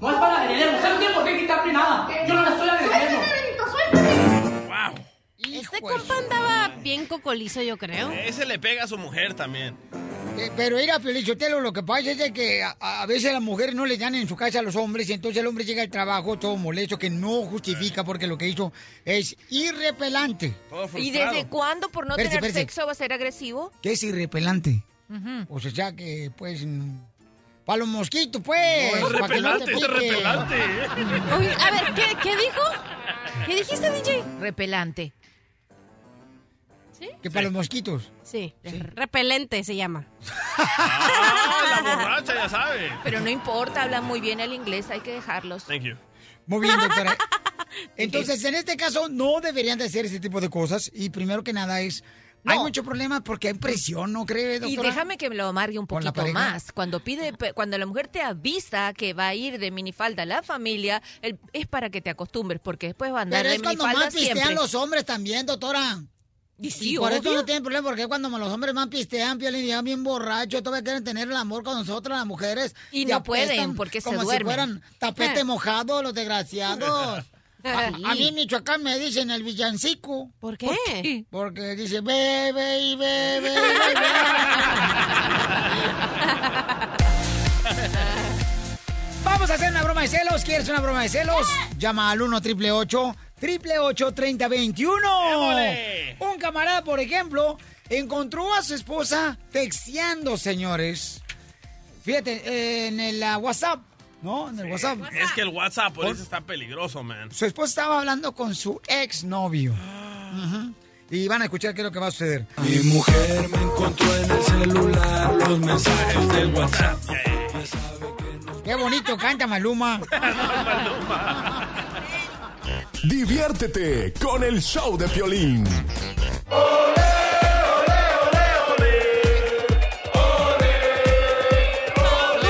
No es para agredirme, usted no tiene por qué quitarme nada. Yo no la estoy agrediendo.
Este compa andaba bien cocolizo, yo creo.
Ese le pega a su mujer también.
Eh, pero mira, Pelichotelo, lo que pasa es de que a, a veces las mujeres no le dan en su casa a los hombres y entonces el hombre llega al trabajo todo molesto que no justifica porque lo que hizo es irrepelante.
¿Y desde cuándo por no tener sexo va a ser agresivo?
¿Qué es irrepelante? O sea que, pues, para los mosquitos, pues.
No, es
que no
repelante, es repelante.
Oye, a ver, ¿qué, qué dijo? ¿Qué dijiste, DJ?
Repelante.
Que para los mosquitos.
Sí, repelente se llama.
Ah, la borracha ya sabe.
Pero no importa, hablan muy bien el inglés, hay que dejarlos.
Thank you.
Muy bien, doctora. Entonces, en este caso, no deberían de hacer ese tipo de cosas. Y primero que nada es, hay mucho problema porque hay presión, ¿no cree,
Y
doctora?
déjame que me lo amargue un
¿Con la
poquito más. Cuando pide, cuando la mujer te avisa que va a ir de minifalda a la familia, el- es para que te acostumbres, porque después va a andar
Pero
de
es cuando más pistean
siempre.
los hombres también, doctora.
Y sí,
por eso no tienen problema, porque cuando los hombres más pistean, y llegan bien borrachos, todavía quieren tener el amor con nosotras, las mujeres.
Y no pueden, porque se
como si
duermen.
fueran tapete
Ah.
mojado, los desgraciados. A, mí en Michoacán me dicen el villancico.
¿Por qué?
Porque dice bebe y bebe. y bebe. Vamos a hacer una broma de celos. ¿Quieres una broma de celos? Llama al 1 triple 8 triple 8 30 21. Camarada, por ejemplo, encontró a su esposa texteando, señores. Fíjate, eh, en el ah, WhatsApp, ¿no? En el WhatsApp.
Es que el WhatsApp por eso está peligroso, man.
Su esposa estaba hablando con su exnovio. Ujú. Y van a escuchar qué es lo que va a suceder.
Mi mujer me encontró en el celular los mensajes del WhatsApp.
Qué bonito canta Maluma.
Diviértete con el show de Piolín.
¿Tú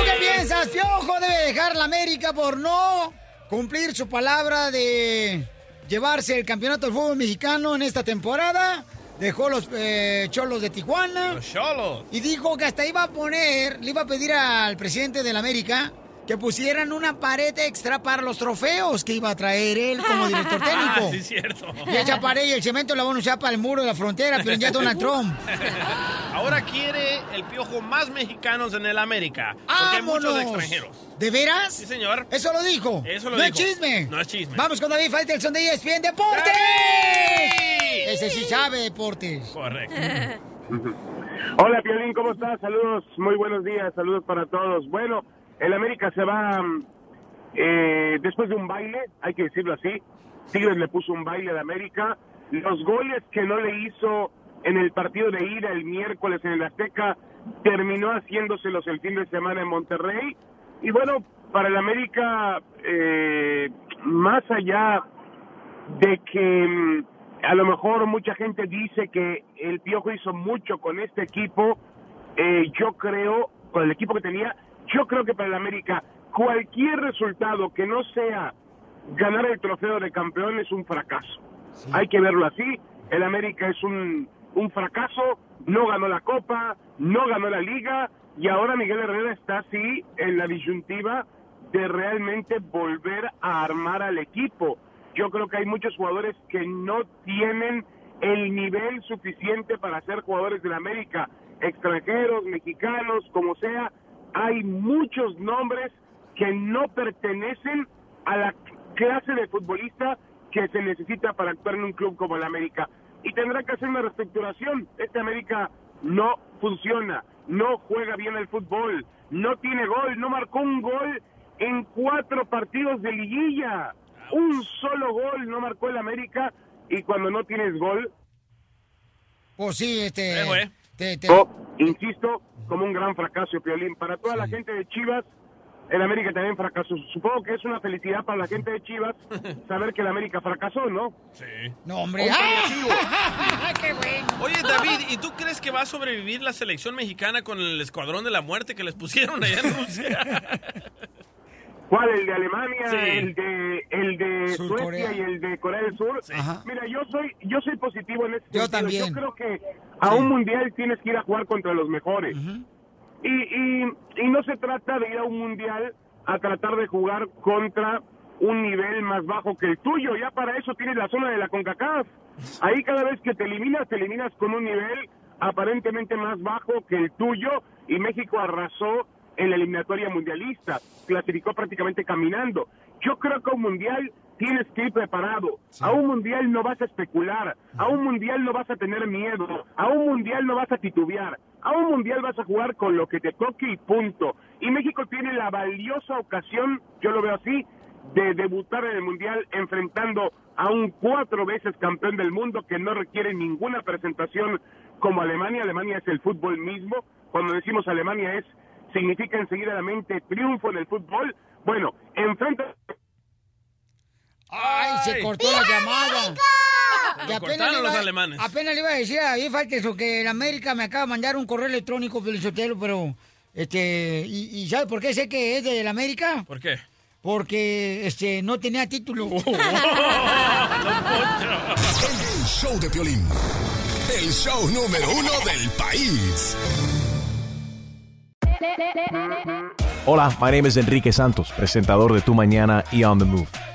qué piensas? Piojo debe dejar la América por no cumplir su palabra de llevarse el campeonato del fútbol mexicano en esta temporada. Dejó los eh, cholos de Tijuana.
Los cholos.
Y dijo que hasta iba a poner, le iba a pedir al presidente de la América que pusieran una pared extra para los trofeos que iba a traer él como director técnico.
Ah, sí, es cierto.
Y esa pared y el cemento la van a usar para el muro de la frontera, pero ya Donald Trump.
Ahora quiere el piojo más mexicanos en el América. Porque hay muchos
¡Vámonos!
extranjeros.
¿De veras?
Sí, señor.
Eso lo dijo.
Eso lo
no
dijo.
es chisme.
No es chisme.
Vamos con David Faitelson de ESPN Deportes. Ese sí sabe deportes.
Correcto.
Hola, Piolín, ¿cómo estás? Saludos, muy buenos días, saludos para todos. Bueno, el América se va mm, eh, después de un baile, hay que decirlo así. Tigres le puso un baile al América. Los goles que no le hizo en el partido de ida el miércoles en el Azteca, terminó haciéndoselos el fin de semana en Monterrey. Y bueno, para el América, eh, más allá de que mm, a lo mejor mucha gente dice que el Piojo hizo mucho con este equipo, eh, yo creo, con el equipo que tenía, yo creo que para el América cualquier resultado que no sea ganar el trofeo de campeón es un fracaso. Hay que verlo así, el América es un, un fracaso, no ganó la Copa, no ganó la Liga y ahora Miguel Herrera está así en la disyuntiva de realmente volver a armar al equipo. Yo creo que hay muchos jugadores que no tienen el nivel suficiente para ser jugadores del América. extranjeros, mexicanos, como sea, hay muchos nombres que no pertenecen a la clase de futbolista que se necesita para actuar en un club como el América. Y tendrá que hacer una reestructuración. Este América no funciona, no juega bien el fútbol, no tiene gol, no marcó un gol en cuatro partidos de liguilla. Un solo gol no marcó el América y cuando no tienes gol...
Pues sí, este... te- te-
Yo insisto, como un gran fracaso, Piolín. Para toda la gente de Chivas, el América también fracasó. Supongo que es una felicidad para la gente de Chivas saber que el América fracasó, ¿no?
Sí.
No, hombre.
Paliativo.
¡Qué bueno!
Oye, David, ¿y tú crees que va a sobrevivir la selección mexicana con el escuadrón de la muerte que les pusieron allá en Rusia?
¿Cuál? ¿El de Alemania?
Sí.
¿El de, el de
Surcorea.
Suecia y el de Corea del Sur? Mira, yo soy yo soy positivo en este
Yo
sentido.
también.
Yo creo que a un mundial tienes que ir a jugar contra los mejores. y, y, y no se trata de ir a un mundial a tratar de jugar contra un nivel más bajo que el tuyo. Ya para eso tienes la zona de la CONCACAF. Ahí cada vez que te eliminas, te eliminas con un nivel aparentemente más bajo que el tuyo y México arrasó en la eliminatoria mundialista, clasificó prácticamente caminando. Yo creo que un mundial tienes que ir preparado. A un mundial no vas a especular, a un mundial no vas a tener miedo, a un mundial no vas a titubear, a un mundial vas a jugar con lo que te toque y punto. Y México tiene la valiosa ocasión, yo lo veo así, de debutar en el mundial enfrentando a un cuatro veces campeón del mundo que no requiere ninguna presentación como Alemania. Alemania es el fútbol mismo. Cuando decimos Alemania es significa enseguida la mente triunfo en el fútbol. Bueno, enfrenta
¡Ay, se cortó la llamada! Y apenas
cortaron
le iba-
los alemanes.
Apenas le iba a decir a David eso que el América me acaba de mandar un correo electrónico, Felicitelo, pero, este, y, y ¿sabe por qué sé que es del América?
¿Por qué?
Porque, este, no tenía título.
El show de Piolín. El show número uno del país.
Hola, my name is Enrique Santos, presentador de Tu Mañana y On the Move.